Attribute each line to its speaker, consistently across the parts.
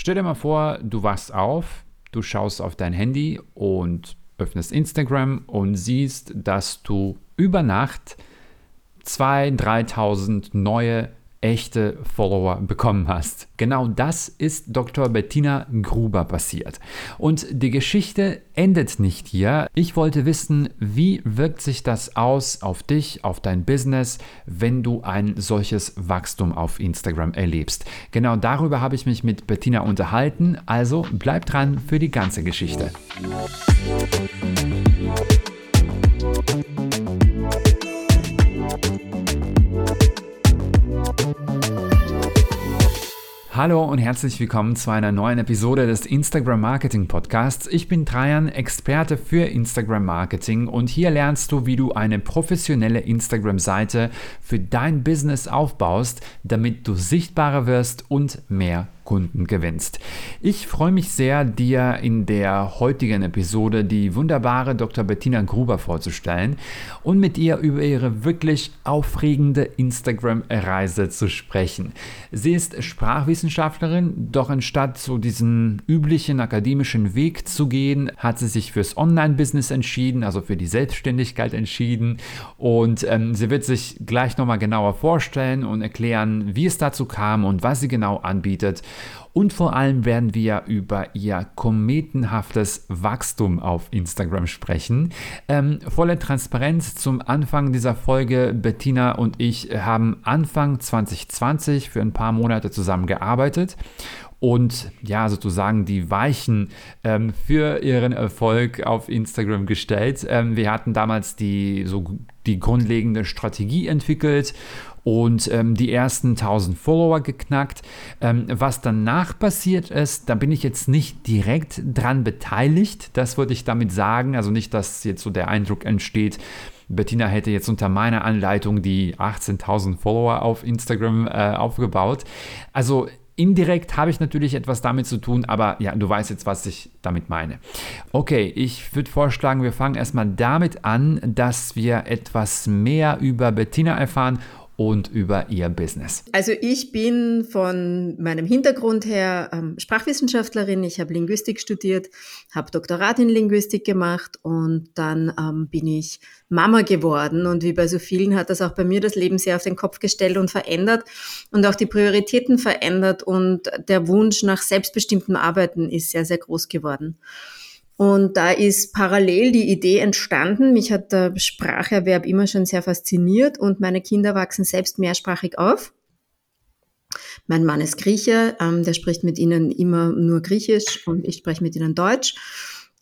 Speaker 1: Stell dir mal vor, du wachst auf, du schaust auf dein Handy und öffnest Instagram und siehst, dass du über Nacht 2.000, 3.000 neue echte Follower bekommen hast. Genau das ist Dr. Bettina Gruber passiert. Und die Geschichte endet nicht hier. Ich wollte wissen, wie wirkt sich das aus auf dich, auf dein Business, wenn du ein solches Wachstum auf Instagram erlebst. Genau darüber habe ich mich mit Bettina unterhalten. Also bleib dran für die ganze Geschichte. Hallo und herzlich willkommen zu einer neuen Episode des Instagram Marketing Podcasts. Ich bin Trajan, Experte für Instagram Marketing und hier lernst du, wie du eine professionelle Instagram-Seite für dein Business aufbaust, damit du sichtbarer wirst und mehr Kunden gewinnst. Ich freue mich sehr, dir in der heutigen Episode die wunderbare Dr. Bettina Gruber vorzustellen und mit ihr über ihre wirklich aufregende Instagram-Reise zu sprechen. Sie ist Sprachwissenschaftlerin, doch anstatt so diesen üblichen akademischen Weg zu gehen, hat sie sich fürs Online-Business entschieden, also für die Selbstständigkeit entschieden und ähm, sie wird sich gleich nochmal genauer vorstellen und erklären, wie es dazu kam und was sie genau anbietet. Und vor allem werden wir über ihr kometenhaftes Wachstum auf Instagram sprechen. Ähm, volle Transparenz zum Anfang dieser Folge. Bettina und ich haben Anfang 2020 für ein paar Monate zusammengearbeitet und ja, sozusagen die Weichen ähm, für ihren Erfolg auf Instagram gestellt. Ähm, wir hatten damals die, so die grundlegende Strategie entwickelt und ähm, die ersten 1000 Follower geknackt. Ähm, was danach passiert ist, da bin ich jetzt nicht direkt dran beteiligt. Das würde ich damit sagen. Also nicht, dass jetzt so der Eindruck entsteht, Bettina hätte jetzt unter meiner Anleitung die 18.000 Follower auf Instagram äh, aufgebaut. Also Indirekt habe ich natürlich etwas damit zu tun, aber ja, du weißt jetzt, was ich damit meine. Okay, ich würde vorschlagen, wir fangen erstmal damit an, dass wir etwas mehr über Bettina erfahren und über ihr Business?
Speaker 2: Also ich bin von meinem Hintergrund her ähm, Sprachwissenschaftlerin. Ich habe Linguistik studiert, habe Doktorat in Linguistik gemacht und dann ähm, bin ich Mama geworden. Und wie bei so vielen hat das auch bei mir das Leben sehr auf den Kopf gestellt und verändert und auch die Prioritäten verändert und der Wunsch nach selbstbestimmtem Arbeiten ist sehr, sehr groß geworden. Und da ist parallel die Idee entstanden. Mich hat der Spracherwerb immer schon sehr fasziniert und meine Kinder wachsen selbst mehrsprachig auf. Mein Mann ist Grieche, ähm, der spricht mit ihnen immer nur Griechisch und ich spreche mit ihnen Deutsch.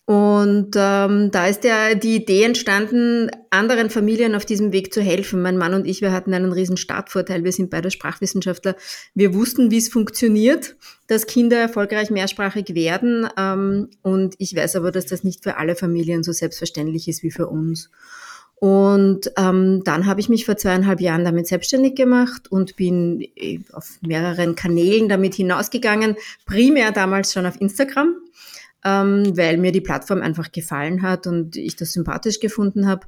Speaker 2: Und ähm, da ist ja die Idee entstanden, anderen Familien auf diesem Weg zu helfen. Mein Mann und ich, wir hatten einen riesen Startvorteil. Wir sind beide Sprachwissenschaftler. Wir wussten, wie es funktioniert, dass Kinder erfolgreich mehrsprachig werden. Ähm, und ich weiß aber, dass das nicht für alle Familien so selbstverständlich ist wie für uns. Und ähm, dann habe ich mich vor zweieinhalb Jahren damit selbstständig gemacht und bin äh, auf mehreren Kanälen damit hinausgegangen. Primär damals schon auf Instagram ähm, weil mir die Plattform einfach gefallen hat und ich das sympathisch gefunden habe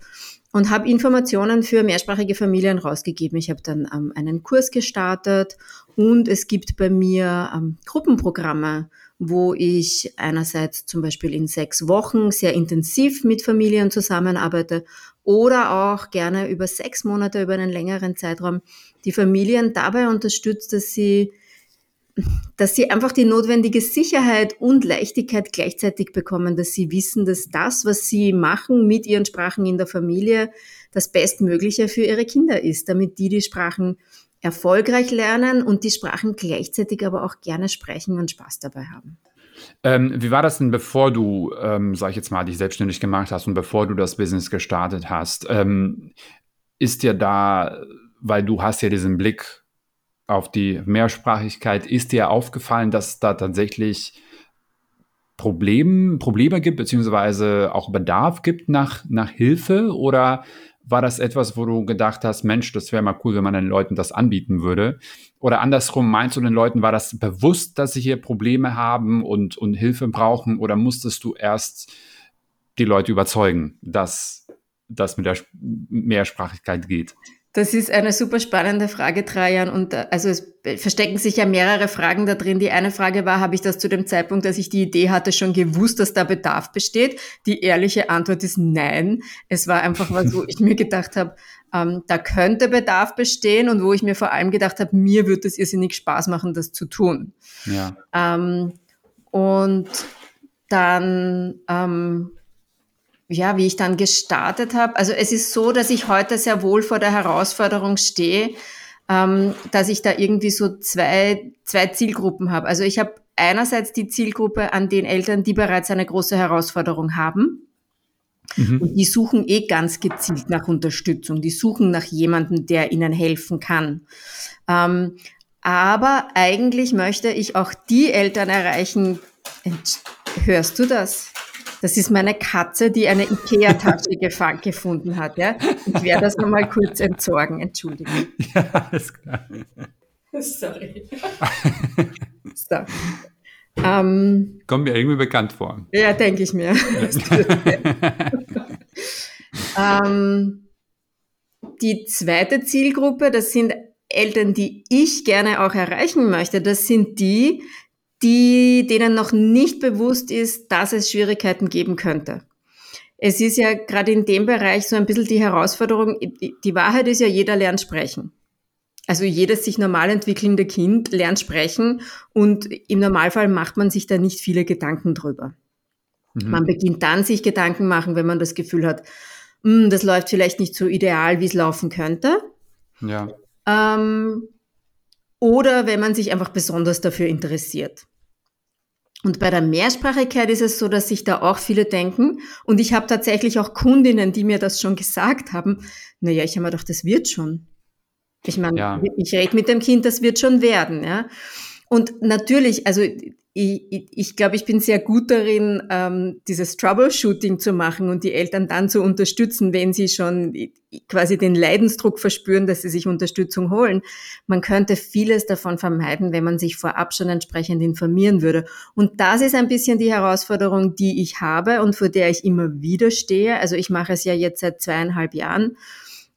Speaker 2: und habe Informationen für mehrsprachige Familien rausgegeben. Ich habe dann ähm, einen Kurs gestartet und es gibt bei mir ähm, Gruppenprogramme, wo ich einerseits zum Beispiel in sechs Wochen sehr intensiv mit Familien zusammenarbeite oder auch gerne über sechs Monate, über einen längeren Zeitraum die Familien dabei unterstützt, dass sie dass sie einfach die notwendige Sicherheit und Leichtigkeit gleichzeitig bekommen, dass sie wissen, dass das, was sie machen mit ihren Sprachen in der Familie, das Bestmögliche für ihre Kinder ist, damit die die Sprachen erfolgreich lernen und die Sprachen gleichzeitig aber auch gerne sprechen und Spaß dabei haben.
Speaker 1: Ähm, wie war das denn, bevor du, ähm, sag ich jetzt mal, dich selbstständig gemacht hast und bevor du das Business gestartet hast? Ähm, ist dir da, weil du hast ja diesen Blick auf die Mehrsprachigkeit, ist dir aufgefallen, dass da tatsächlich Problem, Probleme gibt, beziehungsweise auch Bedarf gibt nach, nach Hilfe? Oder war das etwas, wo du gedacht hast, Mensch, das wäre mal cool, wenn man den Leuten das anbieten würde? Oder andersrum, meinst du den Leuten, war das bewusst, dass sie hier Probleme haben und, und Hilfe brauchen? Oder musstest du erst die Leute überzeugen, dass das mit der Mehrsprachigkeit geht?
Speaker 2: Das ist eine super spannende Frage, Trajan. Und äh, also es verstecken sich ja mehrere Fragen da drin. Die eine Frage war, habe ich das zu dem Zeitpunkt, dass ich die Idee hatte, schon gewusst, dass da Bedarf besteht? Die ehrliche Antwort ist nein. Es war einfach was, wo ich mir gedacht habe, ähm, da könnte Bedarf bestehen und wo ich mir vor allem gedacht habe, mir würde es irrsinnig Spaß machen, das zu tun. Ja. Ähm, und dann ähm, ja, wie ich dann gestartet habe. Also es ist so, dass ich heute sehr wohl vor der Herausforderung stehe, ähm, dass ich da irgendwie so zwei, zwei Zielgruppen habe. Also ich habe einerseits die Zielgruppe an den Eltern, die bereits eine große Herausforderung haben. Mhm. Und die suchen eh ganz gezielt nach Unterstützung. Die suchen nach jemandem, der ihnen helfen kann. Ähm, aber eigentlich möchte ich auch die Eltern erreichen. Hörst du das? Das ist meine Katze, die eine Ikea-Tasche gefunden hat. Ja? Ich werde das nochmal kurz entsorgen. Entschuldigung. Ja, alles klar. Sorry.
Speaker 1: so. Ähm, Kommt mir irgendwie bekannt vor.
Speaker 2: Ja, denke ich mir. ähm, die zweite Zielgruppe, das sind Eltern, die ich gerne auch erreichen möchte. Das sind die, die, denen noch nicht bewusst ist, dass es Schwierigkeiten geben könnte. Es ist ja gerade in dem Bereich so ein bisschen die Herausforderung, die Wahrheit ist ja, jeder lernt sprechen. Also jedes sich normal entwickelnde Kind lernt sprechen und im Normalfall macht man sich da nicht viele Gedanken drüber. Mhm. Man beginnt dann sich Gedanken machen, wenn man das Gefühl hat, hm, das läuft vielleicht nicht so ideal, wie es laufen könnte. Ja. Ähm, oder wenn man sich einfach besonders dafür interessiert. Und bei der Mehrsprachigkeit ist es so, dass sich da auch viele denken. Und ich habe tatsächlich auch Kundinnen, die mir das schon gesagt haben. Naja, ich habe mir gedacht, das wird schon. Ich meine, ja. ich rede mit dem Kind, das wird schon werden. Ja? Und natürlich, also ich, ich glaube, ich bin sehr gut darin, ähm, dieses Troubleshooting zu machen und die Eltern dann zu unterstützen, wenn sie schon quasi den Leidensdruck verspüren, dass sie sich Unterstützung holen. Man könnte vieles davon vermeiden, wenn man sich vorab schon entsprechend informieren würde. Und das ist ein bisschen die Herausforderung, die ich habe und vor der ich immer wieder stehe. Also ich mache es ja jetzt seit zweieinhalb Jahren.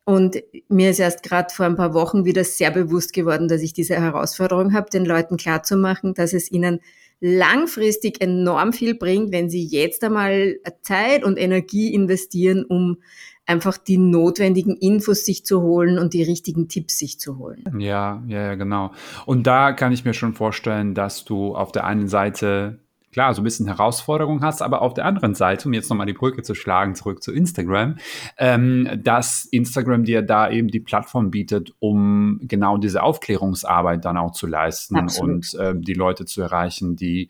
Speaker 2: Und mir ist erst gerade vor ein paar Wochen wieder sehr bewusst geworden, dass ich diese Herausforderung habe, den Leuten klarzumachen, dass es ihnen langfristig enorm viel bringt, wenn sie jetzt einmal Zeit und Energie investieren, um einfach die notwendigen Infos sich zu holen und die richtigen Tipps sich zu holen.
Speaker 1: Ja, ja, ja, genau. Und da kann ich mir schon vorstellen, dass du auf der einen Seite klar so ein bisschen Herausforderung hast, aber auf der anderen Seite, um jetzt nochmal die Brücke zu schlagen, zurück zu Instagram, ähm, dass Instagram dir da eben die Plattform bietet, um genau diese Aufklärungsarbeit dann auch zu leisten Absolut. und äh, die Leute zu erreichen, die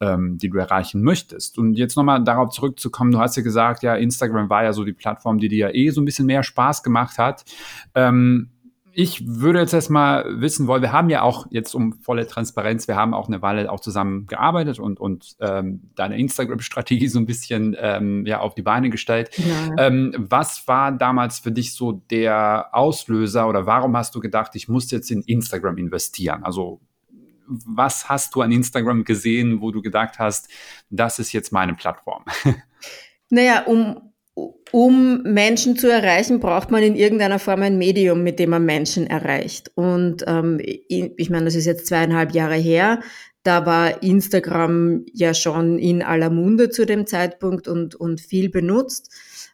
Speaker 1: ähm, die du erreichen möchtest. Und jetzt nochmal darauf zurückzukommen, du hast ja gesagt, ja, Instagram war ja so die Plattform, die dir ja eh so ein bisschen mehr Spaß gemacht hat. Ähm, ich würde jetzt erstmal wissen wollen, wir haben ja auch jetzt um volle Transparenz, wir haben auch eine Weile auch zusammen gearbeitet und, und ähm, deine Instagram-Strategie so ein bisschen ähm, ja, auf die Beine gestellt. Ja. Ähm, was war damals für dich so der Auslöser oder warum hast du gedacht, ich muss jetzt in Instagram investieren? Also was hast du an Instagram gesehen, wo du gedacht hast, das ist jetzt meine Plattform?
Speaker 2: Naja, um, um Menschen zu erreichen, braucht man in irgendeiner Form ein Medium, mit dem man Menschen erreicht. Und ähm, ich meine, das ist jetzt zweieinhalb Jahre her. Da war Instagram ja schon in aller Munde zu dem Zeitpunkt und, und viel benutzt.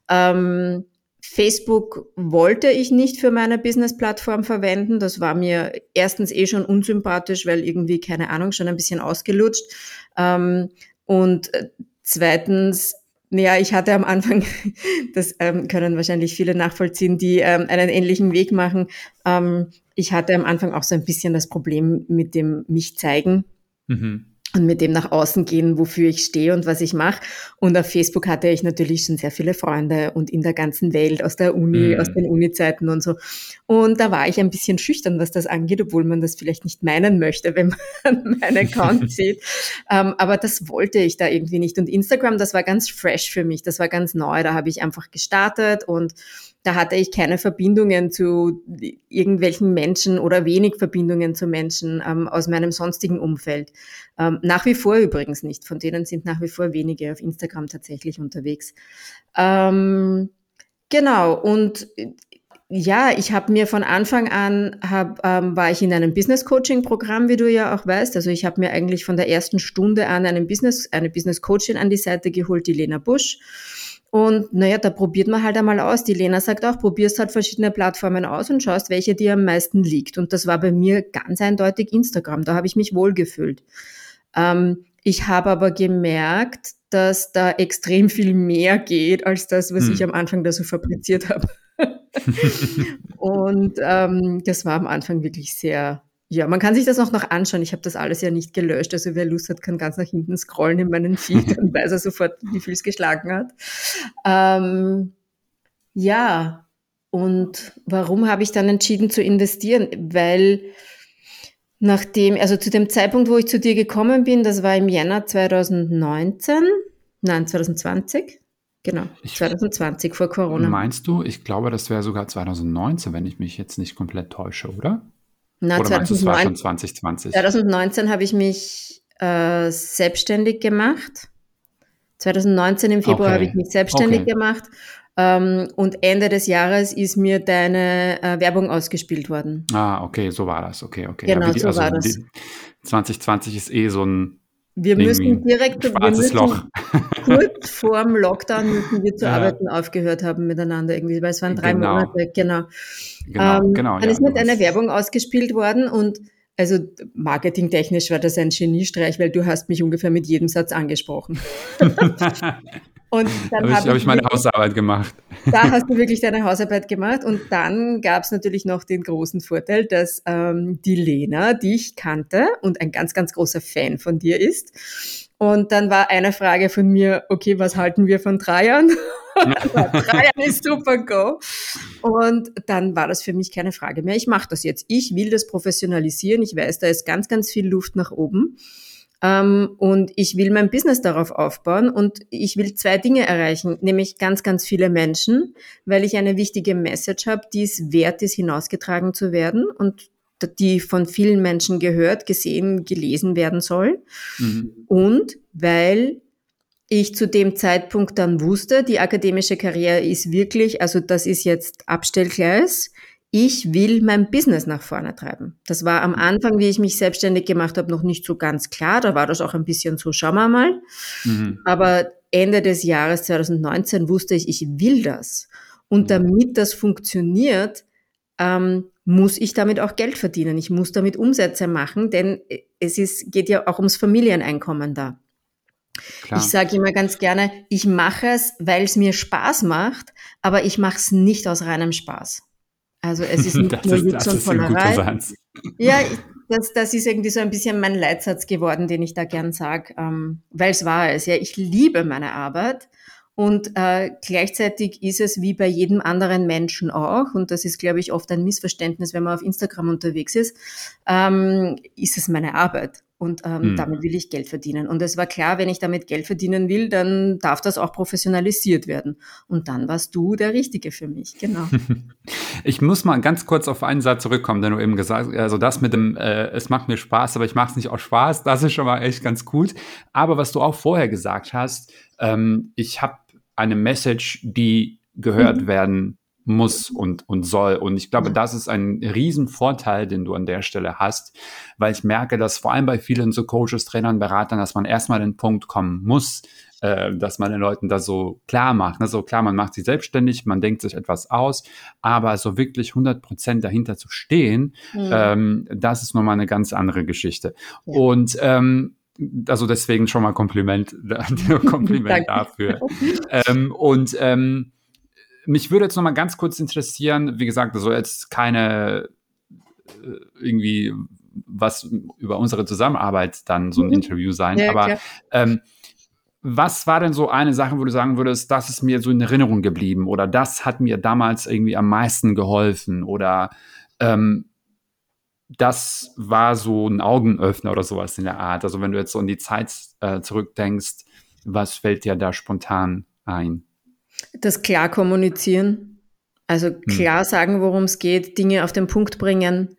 Speaker 2: Ähm, Facebook wollte ich nicht für meine Business-Plattform verwenden. Das war mir erstens eh schon unsympathisch, weil irgendwie, keine Ahnung, schon ein bisschen ausgelutscht. Ähm, und äh, zweitens ja, ich hatte am Anfang, das ähm, können wahrscheinlich viele nachvollziehen, die ähm, einen ähnlichen Weg machen. Ähm, ich hatte am Anfang auch so ein bisschen das Problem mit dem mich zeigen. Mhm und mit dem nach außen gehen, wofür ich stehe und was ich mache. Und auf Facebook hatte ich natürlich schon sehr viele Freunde und in der ganzen Welt, aus der Uni, mhm. aus den Uni-Zeiten und so. Und da war ich ein bisschen schüchtern, was das angeht, obwohl man das vielleicht nicht meinen möchte, wenn man meinen Account sieht. Ähm, aber das wollte ich da irgendwie nicht. Und Instagram, das war ganz fresh für mich, das war ganz neu. Da habe ich einfach gestartet und da hatte ich keine Verbindungen zu irgendwelchen Menschen oder wenig Verbindungen zu Menschen ähm, aus meinem sonstigen Umfeld. Ähm, nach wie vor übrigens nicht. Von denen sind nach wie vor wenige auf Instagram tatsächlich unterwegs. Ähm, genau. Und ja, ich habe mir von Anfang an, hab, ähm, war ich in einem Business Coaching Programm, wie du ja auch weißt. Also ich habe mir eigentlich von der ersten Stunde an einen Business, eine Business Coachin an die Seite geholt, die Lena Busch. Und naja, da probiert man halt einmal aus. Die Lena sagt auch, probierst halt verschiedene Plattformen aus und schaust, welche dir am meisten liegt. Und das war bei mir ganz eindeutig Instagram. Da habe ich mich wohlgefühlt. Ähm, ich habe aber gemerkt, dass da extrem viel mehr geht als das, was hm. ich am Anfang da so fabriziert habe. und ähm, das war am Anfang wirklich sehr, ja, man kann sich das auch noch anschauen. Ich habe das alles ja nicht gelöscht. Also wer Lust hat, kann ganz nach hinten scrollen in meinen Feed, dann weiß er sofort, wie viel es geschlagen hat. Ähm, ja, und warum habe ich dann entschieden zu investieren? Weil nachdem, also zu dem Zeitpunkt, wo ich zu dir gekommen bin, das war im Jänner 2019, nein, 2020, Genau, ich, 2020 vor Corona.
Speaker 1: Meinst du? Ich glaube, das wäre sogar 2019, wenn ich mich jetzt nicht komplett täusche, oder?
Speaker 2: Na, oder 2009, meinst du, es war schon 2020? 2019 habe ich mich äh, selbstständig gemacht. 2019 im Februar okay. habe ich mich selbstständig okay. gemacht. Ähm, und Ende des Jahres ist mir deine äh, Werbung ausgespielt worden.
Speaker 1: Ah, okay, so war das. Okay, okay.
Speaker 2: Genau, ja, die, so also war das.
Speaker 1: 2020 ist eh so ein
Speaker 2: wir müssen direkt, wir müssen Loch. kurz vorm Lockdown müssen wir zu ja. arbeiten aufgehört haben miteinander irgendwie, weil es waren drei genau. Monate, genau. Genau, ähm, genau. Dann ja, ist mir eine Werbung ausgespielt worden und also marketingtechnisch war das ein Geniestreich, weil du hast mich ungefähr mit jedem Satz angesprochen.
Speaker 1: Und dann habe ich, hab ich meine Hausarbeit gemacht.
Speaker 2: Da hast du wirklich deine Hausarbeit gemacht. Und dann gab es natürlich noch den großen Vorteil, dass ähm, die Lena dich kannte und ein ganz, ganz großer Fan von dir ist. Und dann war eine Frage von mir, okay, was halten wir von Dreiern? Dreiern ist super, go. Und dann war das für mich keine Frage mehr. Ich mache das jetzt. Ich will das professionalisieren. Ich weiß, da ist ganz, ganz viel Luft nach oben. Ähm, und ich will mein Business darauf aufbauen und ich will zwei Dinge erreichen, nämlich ganz, ganz viele Menschen, weil ich eine wichtige Message habe, die es wert ist, hinausgetragen zu werden und die von vielen Menschen gehört, gesehen, gelesen werden soll. Mhm. Und weil ich zu dem Zeitpunkt dann wusste, die akademische Karriere ist wirklich, also das ist jetzt Abstellgleis ich will mein Business nach vorne treiben. Das war am Anfang, wie ich mich selbstständig gemacht habe, noch nicht so ganz klar. Da war das auch ein bisschen so, schauen wir mal. Mhm. Aber Ende des Jahres 2019 wusste ich, ich will das. Und mhm. damit das funktioniert, ähm, muss ich damit auch Geld verdienen. Ich muss damit Umsätze machen, denn es ist, geht ja auch ums Familieneinkommen da. Klar. Ich sage immer ganz gerne, ich mache es, weil es mir Spaß macht, aber ich mache es nicht aus reinem Spaß. Also es ist nicht nur Jux und Vollerei. Ja, das, das ist irgendwie so ein bisschen mein Leitsatz geworden, den ich da gern sage, ähm, weil es war es. Ja, ich liebe meine Arbeit und äh, gleichzeitig ist es wie bei jedem anderen Menschen auch, und das ist, glaube ich, oft ein Missverständnis, wenn man auf Instagram unterwegs ist, ähm, ist es meine Arbeit. Und ähm, hm. damit will ich Geld verdienen. Und es war klar, wenn ich damit Geld verdienen will, dann darf das auch professionalisiert werden. Und dann warst du der Richtige für mich, genau.
Speaker 1: Ich muss mal ganz kurz auf einen Satz zurückkommen, den du eben gesagt hast. Also das mit dem, äh, es macht mir Spaß, aber ich mache es nicht aus Spaß. Das ist schon mal echt ganz gut. Aber was du auch vorher gesagt hast, ähm, ich habe eine Message, die gehört mhm. werden muss und, und soll. Und ich glaube, das ist ein Riesenvorteil, den du an der Stelle hast, weil ich merke, dass vor allem bei vielen so Coaches, Trainern, Beratern, dass man erstmal den Punkt kommen muss, äh, dass man den Leuten das so klar macht. Ne? So klar, man macht sich selbstständig, man denkt sich etwas aus, aber so wirklich 100 Prozent dahinter zu stehen, mhm. ähm, das ist nochmal eine ganz andere Geschichte. Ja. Und ähm, also deswegen schon mal Kompliment, Kompliment dafür. ähm, und ähm, mich würde jetzt noch mal ganz kurz interessieren, wie gesagt, also jetzt keine äh, irgendwie was über unsere Zusammenarbeit dann so ein mhm. Interview sein, ja, aber ähm, was war denn so eine Sache, wo du sagen würdest, das ist mir so in Erinnerung geblieben oder das hat mir damals irgendwie am meisten geholfen oder ähm, das war so ein Augenöffner oder sowas in der Art. Also wenn du jetzt so in die Zeit äh, zurückdenkst, was fällt dir da spontan ein?
Speaker 2: Das klar kommunizieren, also hm. klar hm. sagen, worum es geht, Dinge auf den Punkt bringen.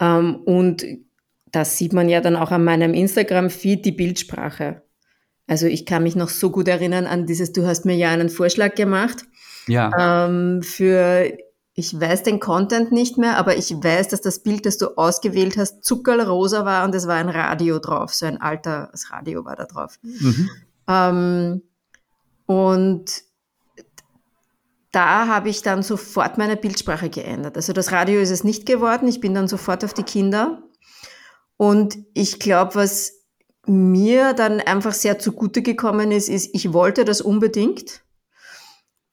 Speaker 2: Ähm, und das sieht man ja dann auch an meinem Instagram-Feed, die Bildsprache. Also ich kann mich noch so gut erinnern an dieses, du hast mir ja einen Vorschlag gemacht. Ja. Ähm, für ich weiß den Content nicht mehr, aber ich weiß, dass das Bild, das du ausgewählt hast, zuckerrosa war und es war ein Radio drauf. So ein altes Radio war da drauf. Mhm. Ähm, und da habe ich dann sofort meine Bildsprache geändert. Also das Radio ist es nicht geworden. Ich bin dann sofort auf die Kinder. Und ich glaube, was mir dann einfach sehr zugute gekommen ist, ist, ich wollte das unbedingt.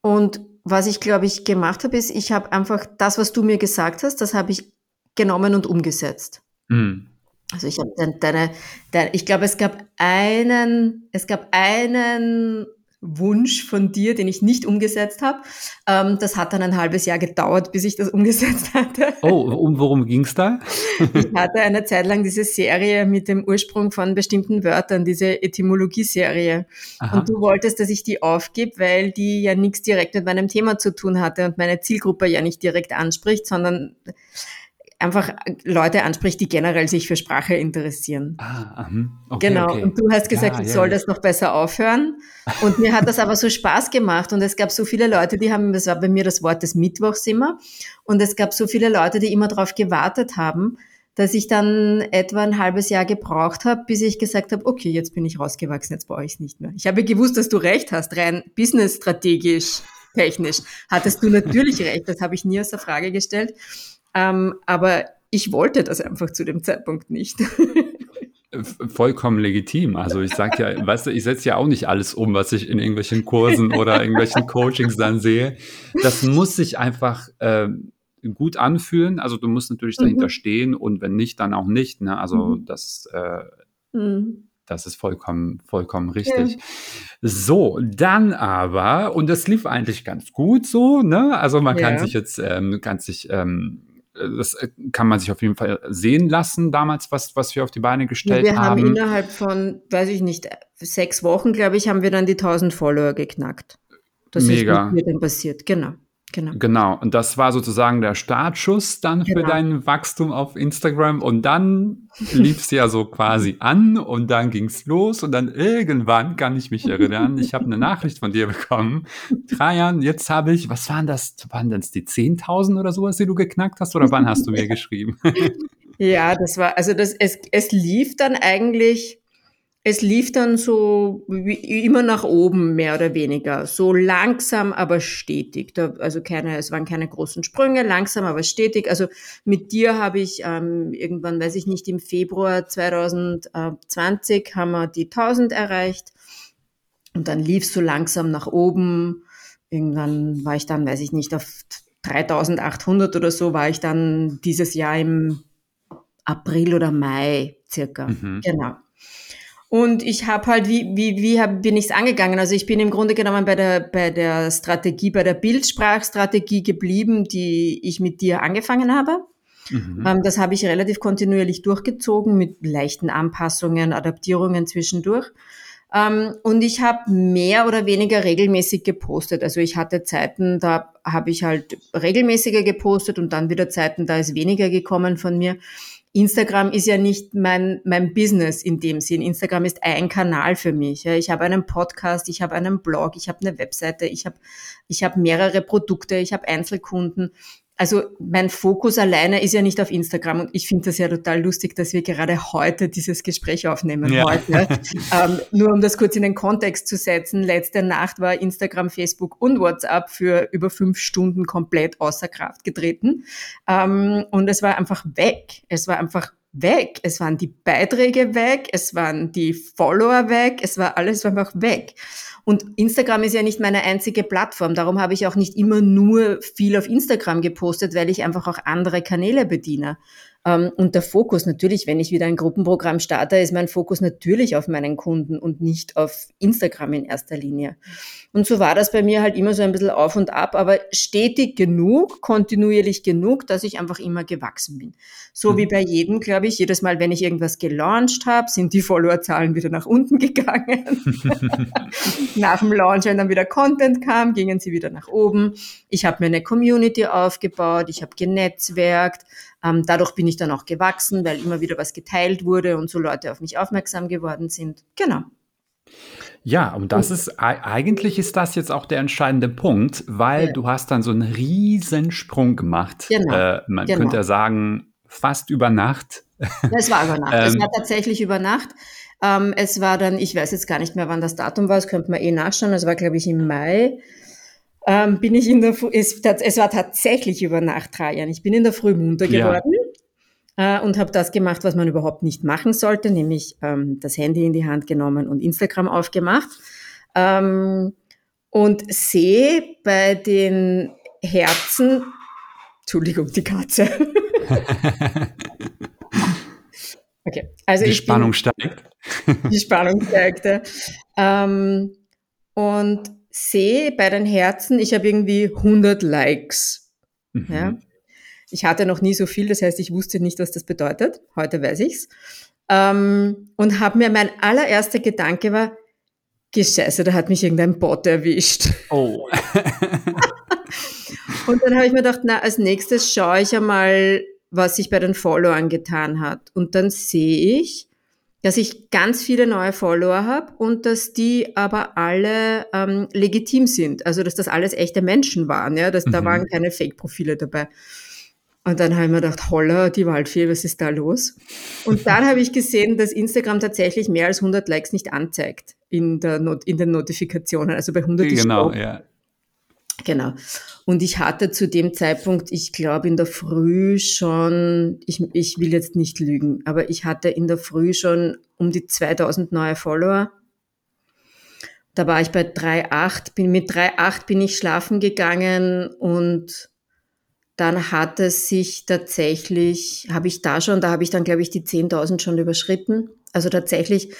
Speaker 2: Und was ich, glaube ich, gemacht habe, ist, ich habe einfach das, was du mir gesagt hast, das habe ich genommen und umgesetzt. Mhm. Also ich habe deine, deine, ich glaube, es gab einen, es gab einen Wunsch von dir, den ich nicht umgesetzt habe. Ähm, das hat dann ein halbes Jahr gedauert, bis ich das umgesetzt hatte.
Speaker 1: Oh, um worum ging's da?
Speaker 2: ich hatte eine Zeit lang diese Serie mit dem Ursprung von bestimmten Wörtern, diese Etymologie-Serie. Und du wolltest, dass ich die aufgib, weil die ja nichts direkt mit meinem Thema zu tun hatte und meine Zielgruppe ja nicht direkt anspricht, sondern einfach Leute anspricht, die generell sich für Sprache interessieren. Ah, okay, genau. Okay. Und du hast gesagt, ja, ich soll ja. das noch besser aufhören. Und mir hat das aber so Spaß gemacht. Und es gab so viele Leute, die haben, das war bei mir das Wort des Mittwochs immer. Und es gab so viele Leute, die immer darauf gewartet haben, dass ich dann etwa ein halbes Jahr gebraucht habe, bis ich gesagt habe, okay, jetzt bin ich rausgewachsen, jetzt brauche ich es nicht mehr. Ich habe gewusst, dass du recht hast, rein businessstrategisch, technisch. Hattest du natürlich recht, das habe ich nie aus der Frage gestellt. Ähm, aber ich wollte das einfach zu dem Zeitpunkt nicht.
Speaker 1: Vollkommen legitim. Also ich sage ja, weißt du, ich setze ja auch nicht alles um, was ich in irgendwelchen Kursen oder irgendwelchen Coachings dann sehe. Das muss sich einfach äh, gut anfühlen. Also du musst natürlich dahinter mhm. stehen und wenn nicht, dann auch nicht. Ne? Also mhm. das, äh, mhm. das ist vollkommen, vollkommen richtig. Ja. So, dann aber, und das lief eigentlich ganz gut so, ne? Also man ja. kann sich jetzt, ähm, kann sich ähm, das äh, kann man sich auf jeden Fall sehen lassen damals, was, was wir auf die Beine gestellt
Speaker 2: wir
Speaker 1: haben.
Speaker 2: Wir haben innerhalb von, weiß ich nicht, sechs Wochen, glaube ich, haben wir dann die 1000 Follower geknackt. Das Mega. ist mit mir dann passiert, genau.
Speaker 1: Genau. Genau. Und das war sozusagen der Startschuss dann genau. für dein Wachstum auf Instagram. Und dann lief es ja so quasi an und dann ging es los. Und dann irgendwann kann ich mich erinnern, ich habe eine Nachricht von dir bekommen. Trajan, jetzt habe ich, was waren das? Waren das die 10.000 oder sowas, die du geknackt hast? Oder wann hast du mir geschrieben?
Speaker 2: ja, das war, also das, es, es lief dann eigentlich es lief dann so immer nach oben, mehr oder weniger. So langsam, aber stetig. Da, also keine, es waren keine großen Sprünge, langsam, aber stetig. Also mit dir habe ich ähm, irgendwann, weiß ich nicht, im Februar 2020 haben wir die 1000 erreicht. Und dann lief es so langsam nach oben. Irgendwann war ich dann, weiß ich nicht, auf 3800 oder so war ich dann dieses Jahr im April oder Mai circa. Mhm. Genau. Und ich habe halt, wie, wie, wie hab, bin ich es angegangen? Also ich bin im Grunde genommen bei der, bei der Strategie, bei der Bildsprachstrategie geblieben, die ich mit dir angefangen habe. Mhm. Ähm, das habe ich relativ kontinuierlich durchgezogen mit leichten Anpassungen, Adaptierungen zwischendurch. Ähm, und ich habe mehr oder weniger regelmäßig gepostet. Also ich hatte Zeiten, da habe ich halt regelmäßiger gepostet und dann wieder Zeiten, da ist weniger gekommen von mir. Instagram ist ja nicht mein, mein Business in dem Sinn. Instagram ist ein Kanal für mich. Ich habe einen Podcast, ich habe einen Blog, ich habe eine Webseite, ich habe ich habe mehrere Produkte, ich habe Einzelkunden also mein Fokus alleine ist ja nicht auf Instagram und ich finde das ja total lustig, dass wir gerade heute dieses Gespräch aufnehmen. Ja. Heute. ähm, nur um das kurz in den Kontext zu setzen, letzte Nacht war Instagram, Facebook und WhatsApp für über fünf Stunden komplett außer Kraft getreten. Ähm, und es war einfach weg. Es war einfach weg. Es waren die Beiträge weg, es waren die Follower weg, es war alles einfach weg. Und Instagram ist ja nicht meine einzige Plattform. Darum habe ich auch nicht immer nur viel auf Instagram gepostet, weil ich einfach auch andere Kanäle bediene. Ähm, und der Fokus natürlich, wenn ich wieder ein Gruppenprogramm starte, ist mein Fokus natürlich auf meinen Kunden und nicht auf Instagram in erster Linie. Und so war das bei mir halt immer so ein bisschen auf und ab, aber stetig genug, kontinuierlich genug, dass ich einfach immer gewachsen bin. So mhm. wie bei jedem, glaube ich, jedes Mal, wenn ich irgendwas gelauncht habe, sind die Followerzahlen wieder nach unten gegangen. nach dem Launch, wenn dann wieder Content kam, gingen sie wieder nach oben. Ich habe mir eine Community aufgebaut, ich habe genetzwerkt, ähm, dadurch bin ich dann auch gewachsen, weil immer wieder was geteilt wurde und so Leute auf mich aufmerksam geworden sind. Genau.
Speaker 1: Ja, und das ist eigentlich ist das jetzt auch der entscheidende Punkt, weil ja. du hast dann so einen Riesensprung gemacht. Genau. Äh, man genau. könnte sagen, fast über Nacht.
Speaker 2: Es war über Nacht. ähm, es war tatsächlich über Nacht. Ähm, es war dann, ich weiß jetzt gar nicht mehr, wann das Datum war, das könnte man eh nachschauen. Es war, glaube ich, im Mai. Ähm, bin ich in der, es, es war tatsächlich über Nacht drei Jahren. Ich bin in der Früh munter geworden. Ja äh, und habe das gemacht, was man überhaupt nicht machen sollte, nämlich ähm, das Handy in die Hand genommen und Instagram aufgemacht. Ähm, und sehe bei den Herzen, Entschuldigung, die Katze.
Speaker 1: okay, also die Spannung bin, steigt.
Speaker 2: Die Spannung steigte. Ähm, und sehe bei den Herzen, ich habe irgendwie 100 Likes. Mhm. Ja? Ich hatte noch nie so viel, das heißt, ich wusste nicht, was das bedeutet. Heute weiß ich's. Ähm, und habe mir mein allererster Gedanke war, Gescheiße, da hat mich irgendein Bot erwischt. Oh. und dann habe ich mir gedacht, na, als nächstes schaue ich einmal, was sich bei den Followern getan hat. Und dann sehe ich, dass ich ganz viele neue Follower habe und dass die aber alle ähm, legitim sind. Also dass das alles echte Menschen waren, ja, dass mhm. da waren keine Fake-Profile dabei. Und dann habe ich mir gedacht, holla, die Waldfee, was ist da los? Und dann habe ich gesehen, dass Instagram tatsächlich mehr als 100 Likes nicht anzeigt in, der Not in den Notifikationen. Also bei 100 ist Genau, ja. Genau. Und ich hatte zu dem Zeitpunkt, ich glaube in der Früh schon, ich, ich will jetzt nicht lügen, aber ich hatte in der Früh schon um die 2000 neue Follower. Da war ich bei 3,8, bin, mit 3,8 bin ich schlafen gegangen und dann hat es sich tatsächlich, habe ich da schon, da habe ich dann, glaube ich, die 10.000 schon überschritten. Also tatsächlich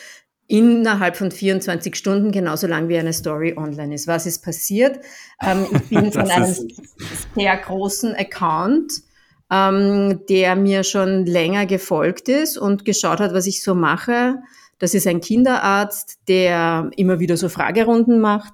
Speaker 2: innerhalb von 24 Stunden, genauso lang wie eine Story online ist. Was ist passiert? Ähm, ich bin von einem sehr großen Account, ähm, der mir schon länger gefolgt ist und geschaut hat, was ich so mache. Das ist ein Kinderarzt, der immer wieder so Fragerunden macht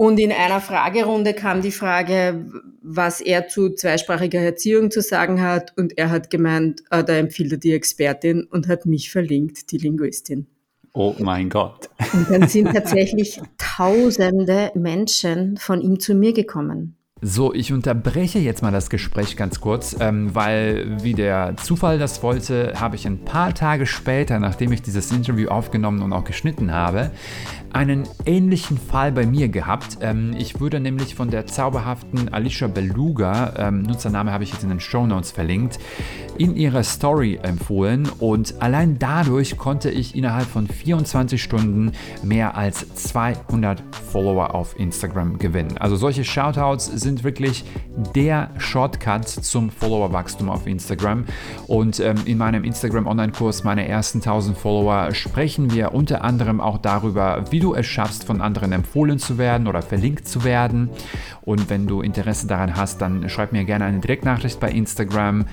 Speaker 2: und in einer Fragerunde kam die Frage, was er zu zweisprachiger Erziehung zu sagen hat. Und er hat gemeint, äh, da empfiehlt er die Expertin und hat mich verlinkt, die Linguistin.
Speaker 1: Oh mein Gott.
Speaker 2: Und dann sind tatsächlich tausende Menschen von ihm zu mir gekommen.
Speaker 1: So, ich unterbreche jetzt mal das Gespräch ganz kurz, ähm, weil wie der Zufall das wollte, habe ich ein paar Tage später, nachdem ich dieses Interview aufgenommen und auch geschnitten habe, einen ähnlichen Fall bei mir gehabt. Ähm, ich wurde nämlich von der zauberhaften Alicia Beluga, ähm, Nutzername habe ich jetzt in den Show Notes verlinkt, in ihrer Story empfohlen und allein dadurch konnte ich innerhalb von 24 Stunden mehr als 200 Follower auf Instagram gewinnen. Also solche Shoutouts sind wirklich der Shortcut zum Followerwachstum auf Instagram und ähm, in meinem Instagram Online-Kurs meine ersten 1000 Follower sprechen wir unter anderem auch darüber, wie wie du es schaffst, von anderen empfohlen zu werden oder verlinkt zu werden. Und wenn du Interesse daran hast, dann schreib mir gerne eine Direktnachricht bei Instagram.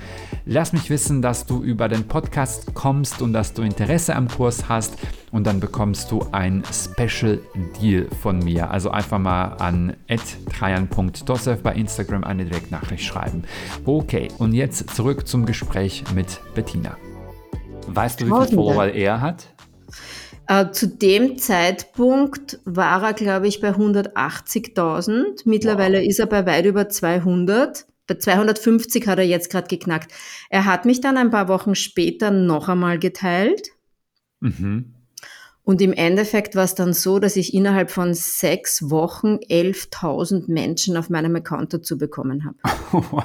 Speaker 1: Lass mich wissen, dass du über den Podcast kommst und dass du Interesse am Kurs hast. Und dann bekommst du ein Special Deal von mir. Also einfach mal an trajan.dosev bei Instagram eine Direktnachricht schreiben. Okay, und jetzt zurück zum Gespräch mit Bettina. Weißt du, wie viele Follower er hat?
Speaker 2: Äh, zu dem Zeitpunkt war er, glaube ich, bei 180.000. Mittlerweile wow. ist er bei weit über 200. Bei 250 hat er jetzt gerade geknackt. Er hat mich dann ein paar Wochen später noch einmal geteilt. Mhm. Und im Endeffekt war es dann so, dass ich innerhalb von sechs Wochen 11.000 Menschen auf meinem Account dazu bekommen habe. Wow.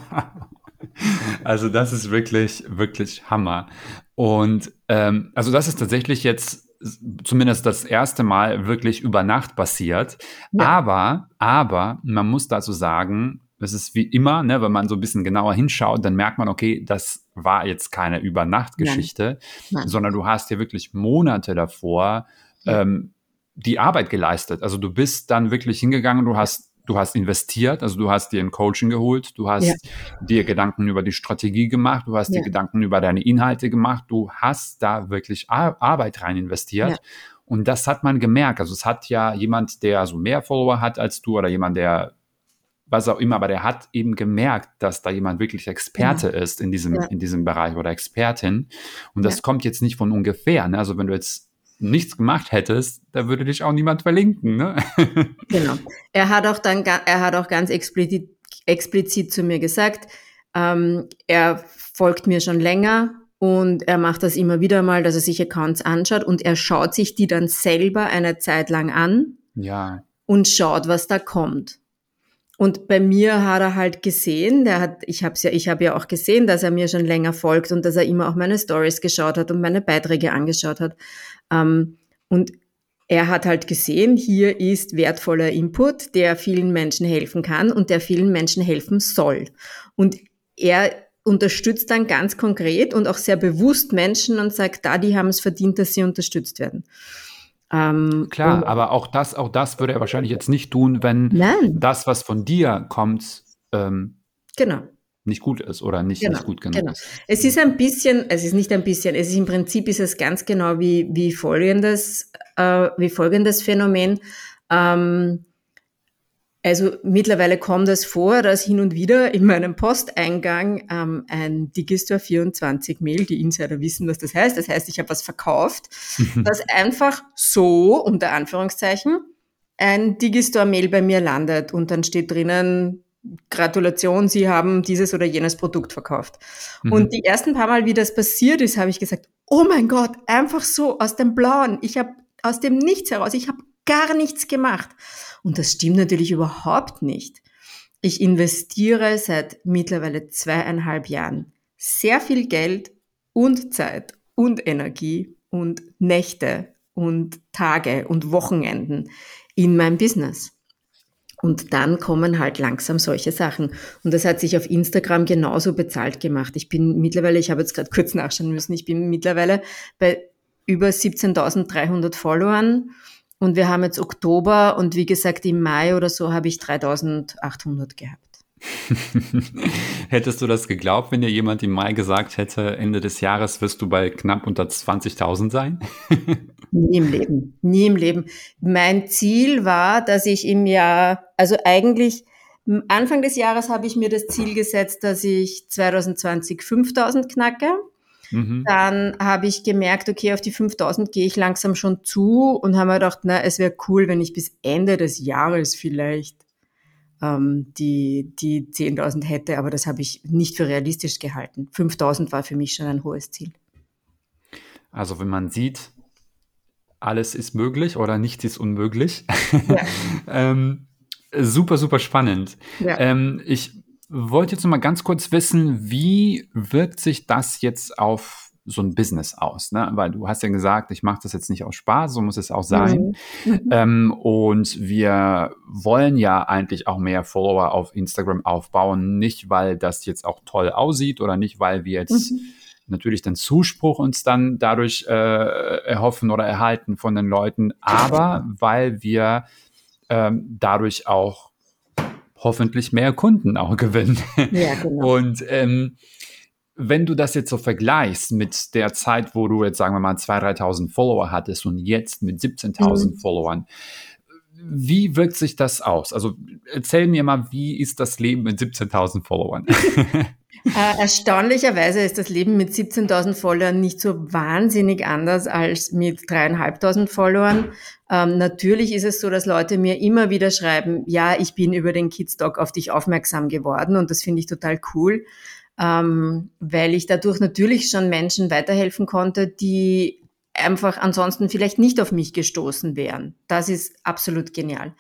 Speaker 1: Also das ist wirklich, wirklich Hammer. Und ähm, also das ist tatsächlich jetzt zumindest das erste Mal wirklich über Nacht passiert. Ja. Aber, aber man muss dazu sagen, es ist wie immer, ne, wenn man so ein bisschen genauer hinschaut, dann merkt man, okay, das war jetzt keine Übernachtgeschichte, sondern du hast ja wirklich Monate davor ja. ähm, die Arbeit geleistet. Also du bist dann wirklich hingegangen, du hast du hast investiert, also du hast dir ein Coaching geholt, du hast ja. dir Gedanken über die Strategie gemacht, du hast ja. dir Gedanken über deine Inhalte gemacht, du hast da wirklich Ar Arbeit rein investiert. Ja. Und das hat man gemerkt. Also es hat ja jemand, der so mehr Follower hat als du oder jemand, der was auch immer, aber der hat eben gemerkt, dass da jemand wirklich Experte ist in diesem, in diesem Bereich oder Expertin. Und das kommt jetzt nicht von ungefähr. Ne? Also wenn du jetzt nichts gemacht hättest, da würde dich auch niemand verlinken. Ne?
Speaker 2: genau. Er hat auch dann, er hat auch ganz explizit, explizit zu mir gesagt, ähm, er folgt mir schon länger und er macht das immer wieder mal, dass er sich Accounts anschaut und er schaut sich die dann selber eine Zeit lang an.
Speaker 1: Ja.
Speaker 2: Und schaut, was da kommt. Und bei mir hat er halt gesehen, der hat, ich habe ja, ich habe ja auch gesehen, dass er mir schon länger folgt und dass er immer auch meine Stories geschaut hat und meine Beiträge angeschaut hat. Ähm, und er hat halt gesehen, hier ist wertvoller Input, der vielen Menschen helfen kann und der vielen Menschen helfen soll. Und er unterstützt dann ganz konkret und auch sehr bewusst Menschen und sagt, da, die haben es verdient, dass sie unterstützt werden.
Speaker 1: Ähm, Klar, aber auch das, auch das würde er wahrscheinlich jetzt nicht tun, wenn nein. das, was von dir kommt, ähm,
Speaker 2: genau.
Speaker 1: Nicht gut ist oder nicht, genau, nicht gut genug genau.
Speaker 2: ist. Es ist ein bisschen, es ist nicht ein bisschen, es ist im Prinzip ist es ganz genau wie, wie folgendes, äh, wie folgendes Phänomen. Ähm, also mittlerweile kommt es vor, dass hin und wieder in meinem Posteingang ähm, ein Digistore 24 Mail, die Insider wissen, was das heißt. Das heißt, ich habe was verkauft, dass einfach so, unter Anführungszeichen, ein Digistore-Mail bei mir landet und dann steht drinnen, Gratulation, Sie haben dieses oder jenes Produkt verkauft. Mhm. Und die ersten paar Mal, wie das passiert ist, habe ich gesagt, oh mein Gott, einfach so aus dem Blauen. Ich habe aus dem Nichts heraus, ich habe gar nichts gemacht. Und das stimmt natürlich überhaupt nicht. Ich investiere seit mittlerweile zweieinhalb Jahren sehr viel Geld und Zeit und Energie und Nächte und Tage und Wochenenden in mein Business. Und dann kommen halt langsam solche Sachen. Und das hat sich auf Instagram genauso bezahlt gemacht. Ich bin mittlerweile, ich habe jetzt gerade kurz nachschauen müssen, ich bin mittlerweile bei über 17.300 Followern und wir haben jetzt Oktober und wie gesagt, im Mai oder so habe ich 3800 gehabt.
Speaker 1: Hättest du das geglaubt, wenn dir jemand im Mai gesagt hätte, Ende des Jahres wirst du bei knapp unter 20.000 sein?
Speaker 2: Nie im Leben, nie im Leben. Mein Ziel war, dass ich im Jahr, also eigentlich Anfang des Jahres habe ich mir das Ziel gesetzt, dass ich 2020 5000 knacke. Mhm. Dann habe ich gemerkt, okay, auf die 5000 gehe ich langsam schon zu und habe mir gedacht, na, es wäre cool, wenn ich bis Ende des Jahres vielleicht ähm, die, die 10.000 hätte, aber das habe ich nicht für realistisch gehalten. 5000 war für mich schon ein hohes Ziel.
Speaker 1: Also wenn man sieht, alles ist möglich oder nichts ist unmöglich. Ja. ähm, super, super spannend. Ja. Ähm, ich wollte jetzt noch mal ganz kurz wissen, wie wirkt sich das jetzt auf so ein Business aus? Ne? Weil du hast ja gesagt, ich mache das jetzt nicht aus Spaß, so muss es auch sein. Mhm. mhm. Ähm, und wir wollen ja eigentlich auch mehr Follower auf Instagram aufbauen, nicht weil das jetzt auch toll aussieht oder nicht, weil wir jetzt mhm. natürlich den Zuspruch uns dann dadurch äh, erhoffen oder erhalten von den Leuten, aber weil wir ähm, dadurch auch hoffentlich mehr Kunden auch gewinnen. Ja, genau. Und ähm, wenn du das jetzt so vergleichst mit der Zeit, wo du jetzt sagen wir mal 2.000, 3.000 Follower hattest und jetzt mit 17.000 mhm. Followern, wie wirkt sich das aus? Also erzähl mir mal, wie ist das Leben mit 17.000 Followern?
Speaker 2: Äh, erstaunlicherweise ist das Leben mit 17.000 Followern nicht so wahnsinnig anders als mit 3.500 Followern. Ähm, natürlich ist es so, dass Leute mir immer wieder schreiben, ja, ich bin über den Kidstalk auf dich aufmerksam geworden und das finde ich total cool, ähm, weil ich dadurch natürlich schon Menschen weiterhelfen konnte, die einfach ansonsten vielleicht nicht auf mich gestoßen wären. Das ist absolut genial.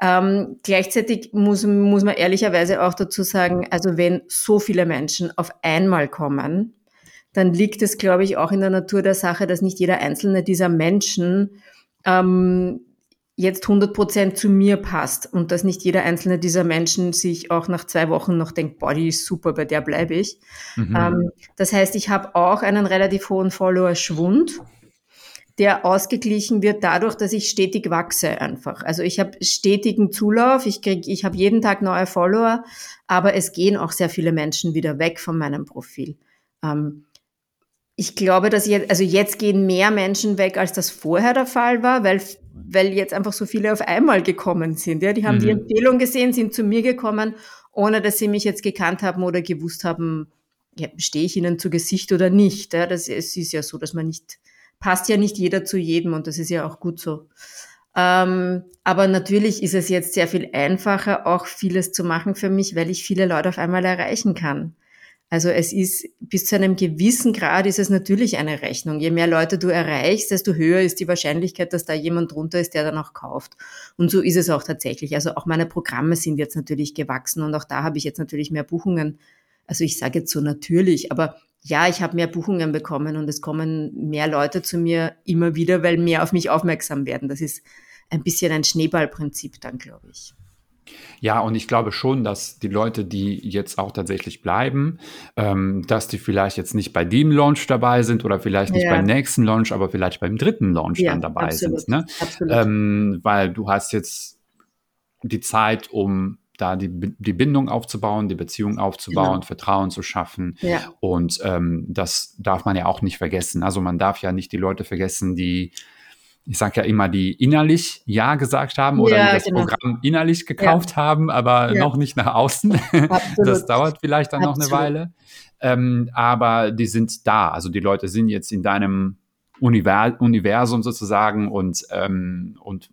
Speaker 2: Ähm, gleichzeitig muss, muss man ehrlicherweise auch dazu sagen, also wenn so viele Menschen auf einmal kommen, dann liegt es, glaube ich, auch in der Natur der Sache, dass nicht jeder einzelne dieser Menschen ähm, jetzt 100 Prozent zu mir passt und dass nicht jeder einzelne dieser Menschen sich auch nach zwei Wochen noch denkt, boah, die ist super, bei der bleibe ich. Mhm. Ähm, das heißt, ich habe auch einen relativ hohen Follower-Schwund der ausgeglichen wird dadurch, dass ich stetig wachse einfach. Also ich habe stetigen Zulauf, ich krieg, ich habe jeden Tag neue Follower, aber es gehen auch sehr viele Menschen wieder weg von meinem Profil. Ähm, ich glaube, dass jetzt, also jetzt gehen mehr Menschen weg, als das vorher der Fall war, weil, weil jetzt einfach so viele auf einmal gekommen sind. Ja, die haben mhm. die Empfehlung gesehen, sind zu mir gekommen, ohne dass sie mich jetzt gekannt haben oder gewusst haben, ja, stehe ich ihnen zu Gesicht oder nicht. Ja, das es ist ja so, dass man nicht passt ja nicht jeder zu jedem und das ist ja auch gut so. Ähm, aber natürlich ist es jetzt sehr viel einfacher, auch vieles zu machen für mich, weil ich viele Leute auf einmal erreichen kann. Also es ist bis zu einem gewissen Grad ist es natürlich eine Rechnung. Je mehr Leute du erreichst, desto höher ist die Wahrscheinlichkeit, dass da jemand drunter ist, der dann auch kauft. Und so ist es auch tatsächlich. Also auch meine Programme sind jetzt natürlich gewachsen und auch da habe ich jetzt natürlich mehr Buchungen. Also ich sage jetzt so natürlich, aber ja, ich habe mehr Buchungen bekommen und es kommen mehr Leute zu mir immer wieder, weil mehr auf mich aufmerksam werden. Das ist ein bisschen ein Schneeballprinzip dann, glaube ich.
Speaker 1: Ja, und ich glaube schon, dass die Leute, die jetzt auch tatsächlich bleiben, ähm, dass die vielleicht jetzt nicht bei dem Launch dabei sind oder vielleicht nicht ja. beim nächsten Launch, aber vielleicht beim dritten Launch ja, dann dabei absolut, sind. Ne? Ähm, weil du hast jetzt die Zeit, um da die, die Bindung aufzubauen, die Beziehung aufzubauen, genau. Vertrauen zu schaffen. Ja. Und ähm, das darf man ja auch nicht vergessen. Also man darf ja nicht die Leute vergessen, die ich sage ja immer, die innerlich Ja gesagt haben oder ja, die das genau. Programm innerlich gekauft ja. haben, aber ja. noch nicht nach außen. das dauert vielleicht dann Absolut. noch eine Weile. Ähm, aber die sind da. Also die Leute sind jetzt in deinem Universum sozusagen und, ähm, und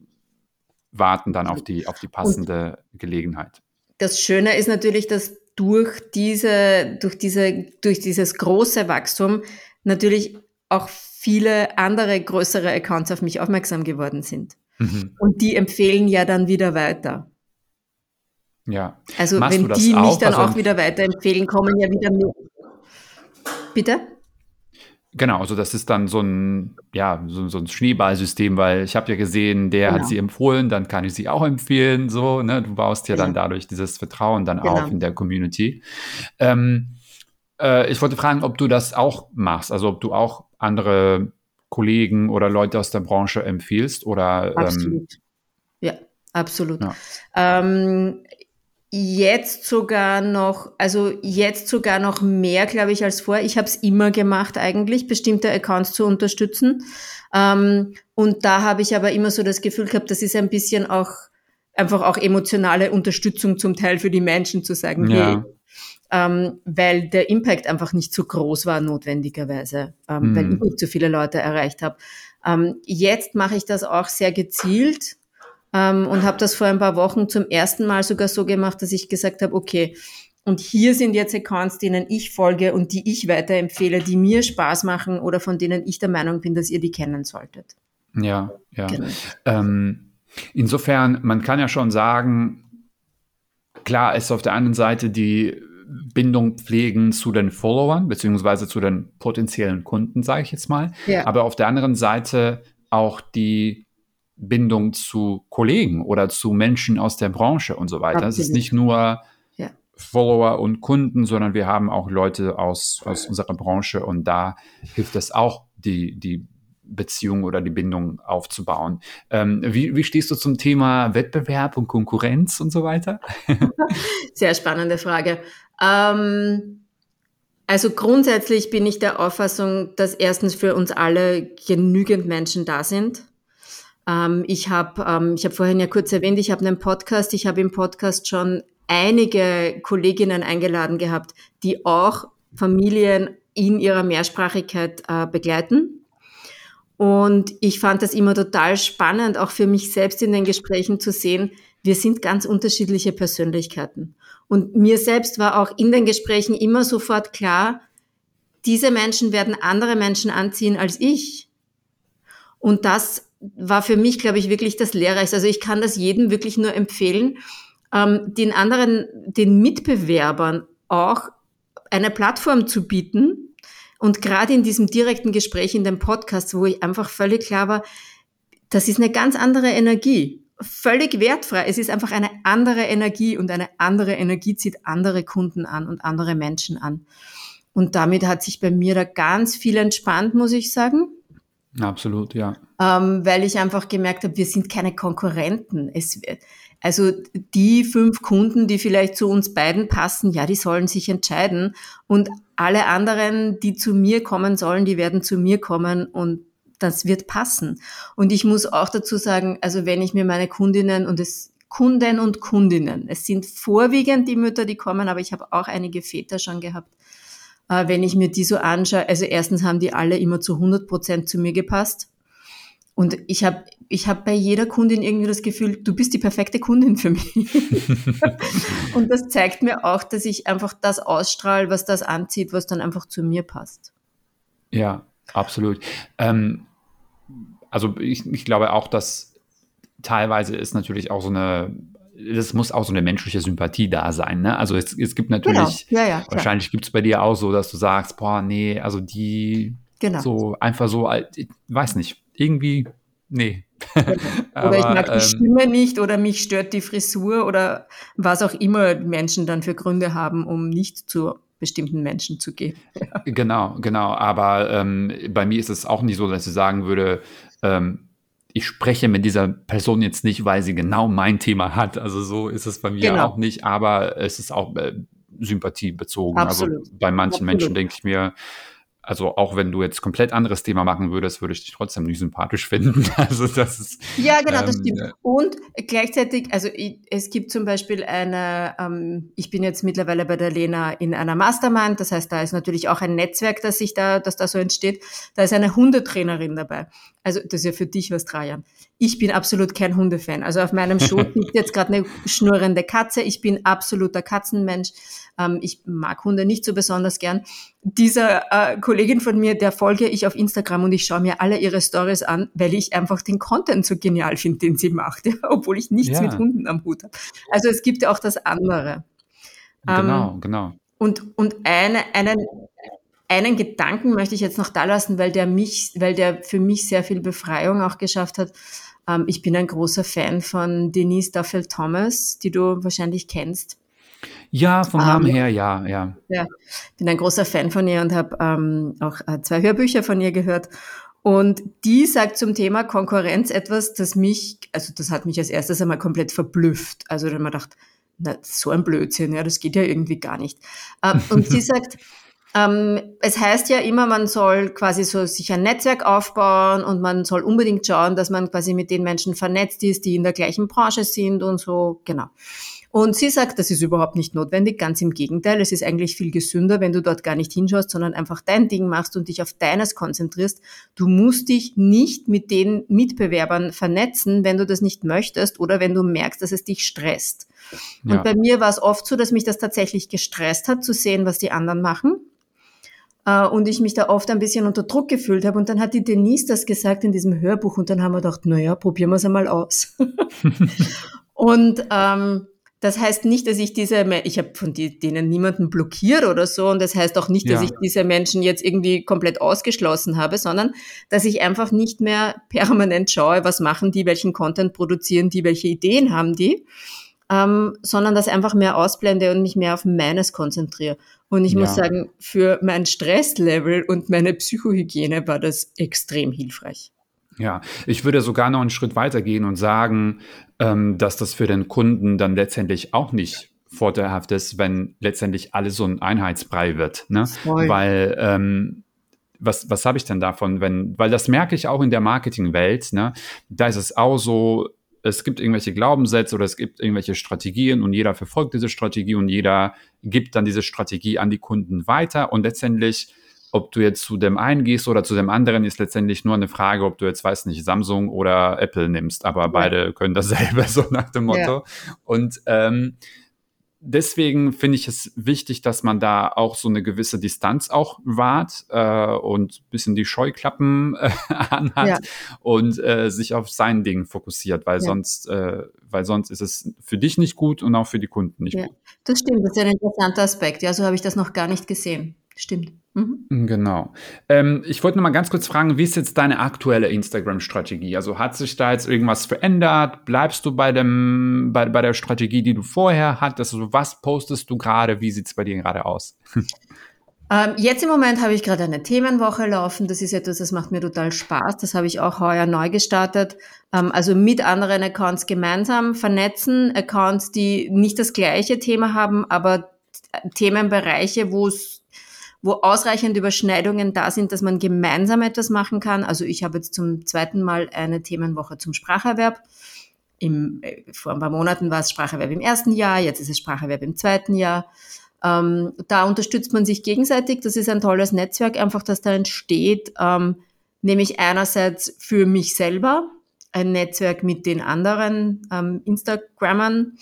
Speaker 1: warten dann auf die, auf die passende und Gelegenheit.
Speaker 2: Das Schöne ist natürlich, dass durch diese, durch diese, durch dieses große Wachstum natürlich auch viele andere größere Accounts auf mich aufmerksam geworden sind. Mhm. Und die empfehlen ja dann wieder weiter.
Speaker 1: Ja.
Speaker 2: Also Machst wenn die mich dann also, auch wieder weiterempfehlen, kommen ja wieder mehr. Bitte?
Speaker 1: Genau, also das ist dann so ein, ja, so, so ein Schneeballsystem, weil ich habe ja gesehen, der genau. hat sie empfohlen, dann kann ich sie auch empfehlen, so, ne? Du baust ja, ja. dann dadurch dieses Vertrauen dann genau. auf in der Community. Ähm, äh, ich wollte fragen, ob du das auch machst, also ob du auch andere Kollegen oder Leute aus der Branche empfiehlst oder
Speaker 2: ähm, absolut. Ähm, ja, absolut. Ja. Ähm, jetzt sogar noch, also jetzt sogar noch mehr, glaube ich, als vorher. Ich habe es immer gemacht eigentlich, bestimmte Accounts zu unterstützen. Ähm, und da habe ich aber immer so das Gefühl gehabt, das ist ein bisschen auch einfach auch emotionale Unterstützung zum Teil für die Menschen zu sagen, ja. hey, ähm, weil der Impact einfach nicht so groß war notwendigerweise, ähm, mhm. weil ich nicht so viele Leute erreicht habe. Ähm, jetzt mache ich das auch sehr gezielt ähm, und habe das vor ein paar Wochen zum ersten Mal sogar so gemacht, dass ich gesagt habe, okay, und hier sind jetzt Accounts, denen ich folge und die ich weiterempfehle, die mir Spaß machen oder von denen ich der Meinung bin, dass ihr die kennen solltet.
Speaker 1: Ja, ja. Genau. Ähm, insofern, man kann ja schon sagen, klar ist auf der einen Seite die Bindung pflegen zu den Followern beziehungsweise zu den potenziellen Kunden, sage ich jetzt mal. Ja. Aber auf der anderen Seite auch die Bindung zu Kollegen oder zu Menschen aus der Branche und so weiter. Es ist nicht nur ja. Follower und Kunden, sondern wir haben auch Leute aus, aus unserer Branche und da hilft es auch, die, die Beziehung oder die Bindung aufzubauen. Ähm, wie, wie stehst du zum Thema Wettbewerb und Konkurrenz und so weiter?
Speaker 2: Sehr spannende Frage. Ähm, also grundsätzlich bin ich der Auffassung, dass erstens für uns alle genügend Menschen da sind. Ähm, ich habe ähm, hab vorhin ja kurz erwähnt, ich habe einen Podcast. Ich habe im Podcast schon einige Kolleginnen eingeladen gehabt, die auch Familien in ihrer Mehrsprachigkeit äh, begleiten. Und ich fand das immer total spannend, auch für mich selbst in den Gesprächen zu sehen, wir sind ganz unterschiedliche Persönlichkeiten. Und mir selbst war auch in den Gesprächen immer sofort klar, diese Menschen werden andere Menschen anziehen als ich. Und das war für mich, glaube ich, wirklich das Lehrreichste. Also ich kann das jedem wirklich nur empfehlen, ähm, den anderen, den Mitbewerbern auch eine Plattform zu bieten. Und gerade in diesem direkten Gespräch in dem Podcast, wo ich einfach völlig klar war, das ist eine ganz andere Energie völlig wertfrei. Es ist einfach eine andere Energie und eine andere Energie zieht andere Kunden an und andere Menschen an. Und damit hat sich bei mir da ganz viel entspannt, muss ich sagen.
Speaker 1: Absolut, ja.
Speaker 2: Ähm, weil ich einfach gemerkt habe, wir sind keine Konkurrenten. Es, also die fünf Kunden, die vielleicht zu uns beiden passen, ja, die sollen sich entscheiden. Und alle anderen, die zu mir kommen sollen, die werden zu mir kommen und das wird passen. Und ich muss auch dazu sagen, also wenn ich mir meine Kundinnen und es Kunden und Kundinnen, es sind vorwiegend die Mütter, die kommen, aber ich habe auch einige Väter schon gehabt. äh, wenn ich mir die so anschaue, also erstens haben die alle immer zu 100 Prozent zu mir gepasst. Und ich habe ich hab bei jeder Kundin irgendwie das Gefühl, du bist die perfekte Kundin für mich. und das zeigt mir auch, dass ich einfach das ausstrahle, was das anzieht, was dann einfach zu mir passt.
Speaker 1: Ja, absolut. Ähm, also ich, ich glaube auch, dass teilweise ist natürlich auch so eine es muss auch so eine menschliche Sympathie da sein. Ne? Also es, es gibt natürlich, genau. ja, ja, wahrscheinlich gibt es bei dir auch so, dass du sagst, boah, nee, also die genau. so einfach so, ich weiß nicht, irgendwie, nee.
Speaker 2: Genau. oder Aber, ich mag die ähm, Stimme nicht oder mich stört die Frisur oder was auch immer Menschen dann für Gründe haben, um nicht zu bestimmten Menschen zu gehen.
Speaker 1: Ja. Genau, genau. Aber ähm, bei mir ist es auch nicht so, dass ich sagen würde, ähm, ich spreche mit dieser Person jetzt nicht, weil sie genau mein Thema hat. Also so ist es bei mir genau. auch nicht, aber es ist auch äh, sympathiebezogen. Also Absolut. Also bei manchen Absolut. Menschen denke ich mir, also auch wenn du jetzt komplett anderes Thema machen würdest, würde ich dich trotzdem nicht sympathisch finden. Also das ist.
Speaker 2: Ja, genau, ähm, das stimmt. Und gleichzeitig, also ich, es gibt zum Beispiel eine, ähm, ich bin jetzt mittlerweile bei der Lena in einer Mastermind, das heißt, da ist natürlich auch ein Netzwerk, das sich da, das da so entsteht. Da ist eine Hundetrainerin dabei. Also das ist ja für dich was, Trajan. Ich bin absolut kein Hundefan. Also auf meinem Schoß liegt jetzt gerade eine schnurrende Katze. Ich bin absoluter Katzenmensch. Ähm, ich mag Hunde nicht so besonders gern. Dieser äh, Kollegin von mir, der folge ich auf Instagram und ich schaue mir alle ihre Stories an, weil ich einfach den Content so genial finde, den sie macht, ja, obwohl ich nichts ja. mit Hunden am Hut habe. Also es gibt ja auch das andere.
Speaker 1: Genau, ähm, genau.
Speaker 2: Und, und eine, einen, einen Gedanken möchte ich jetzt noch da lassen, weil der mich, weil der für mich sehr viel Befreiung auch geschafft hat. Ähm, ich bin ein großer Fan von Denise Duffel Thomas, die du wahrscheinlich kennst.
Speaker 1: Ja, vom Namen ähm, her, ja, ja.
Speaker 2: Ja, bin ein großer Fan von ihr und habe ähm, auch äh, zwei Hörbücher von ihr gehört. Und die sagt zum Thema Konkurrenz etwas, das mich, also das hat mich als erstes einmal komplett verblüfft. Also ich mir gedacht, na, so ein Blödsinn, ja, das geht ja irgendwie gar nicht. Ähm, und sie sagt, ähm, es heißt ja immer, man soll quasi so sich ein Netzwerk aufbauen und man soll unbedingt schauen, dass man quasi mit den Menschen vernetzt ist, die in der gleichen Branche sind und so, genau. Und sie sagt, das ist überhaupt nicht notwendig, ganz im Gegenteil. Es ist eigentlich viel gesünder, wenn du dort gar nicht hinschaust, sondern einfach dein Ding machst und dich auf deines konzentrierst. Du musst dich nicht mit den Mitbewerbern vernetzen, wenn du das nicht möchtest oder wenn du merkst, dass es dich stresst. Ja. Und bei mir war es oft so, dass mich das tatsächlich gestresst hat, zu sehen, was die anderen machen äh, und ich mich da oft ein bisschen unter Druck gefühlt habe. Und dann hat die Denise das gesagt in diesem Hörbuch und dann haben wir gedacht, naja, probieren wir es einmal aus. und ähm, das heißt nicht, dass ich diese, ich habe von denen niemanden blockiert oder so und das heißt auch nicht, dass ja. ich diese Menschen jetzt irgendwie komplett ausgeschlossen habe, sondern dass ich einfach nicht mehr permanent schaue, was machen die, welchen Content produzieren die, welche Ideen haben die, ähm, sondern das einfach mehr ausblende und mich mehr auf meines konzentriere. Und ich ja. muss sagen, für mein Stresslevel und meine Psychohygiene war das extrem hilfreich.
Speaker 1: Ja, ich würde sogar noch einen Schritt weiter gehen und sagen, ähm, dass das für den Kunden dann letztendlich auch nicht vorteilhaft ist, wenn letztendlich alles so ein Einheitsbrei wird. Ne? Weil ähm, was, was habe ich denn davon, wenn, weil das merke ich auch in der Marketingwelt, ne? Da ist es auch so, es gibt irgendwelche Glaubenssätze oder es gibt irgendwelche Strategien und jeder verfolgt diese Strategie und jeder gibt dann diese Strategie an die Kunden weiter und letztendlich ob du jetzt zu dem einen gehst oder zu dem anderen, ist letztendlich nur eine Frage, ob du jetzt, weiß nicht, Samsung oder Apple nimmst. Aber ja. beide können dasselbe, so nach dem Motto. Ja. Und ähm, deswegen finde ich es wichtig, dass man da auch so eine gewisse Distanz auch wahrt äh, und ein bisschen die Scheuklappen äh, anhat ja. und äh, sich auf sein Ding fokussiert, weil ja. sonst, äh, weil sonst ist es für dich nicht gut und auch für die Kunden nicht ja. gut.
Speaker 2: Das stimmt, das ist ein interessanter Aspekt. Ja, so habe ich das noch gar nicht gesehen. Stimmt.
Speaker 1: Mhm. Genau. Ähm, ich wollte noch mal ganz kurz fragen, wie ist jetzt deine aktuelle Instagram-Strategie? Also hat sich da jetzt irgendwas verändert? Bleibst du bei, dem, bei, bei der Strategie, die du vorher hattest? Also was postest du gerade? Wie sieht es bei dir gerade aus?
Speaker 2: Ähm, jetzt im Moment habe ich gerade eine Themenwoche laufen. Das ist etwas, das macht mir total Spaß. Das habe ich auch heuer neu gestartet. Ähm, also mit anderen Accounts gemeinsam vernetzen. Accounts, die nicht das gleiche Thema haben, aber Themenbereiche, wo es wo ausreichend Überschneidungen da sind, dass man gemeinsam etwas machen kann. Also ich habe jetzt zum zweiten Mal eine Themenwoche zum Spracherwerb. Im, äh, vor ein paar Monaten war es Spracherwerb im ersten Jahr, jetzt ist es Spracherwerb im zweiten Jahr. Ähm, da unterstützt man sich gegenseitig. Das ist ein tolles Netzwerk, einfach, dass da entsteht, ähm, nämlich einerseits für mich selber ein Netzwerk mit den anderen ähm, Instagrammern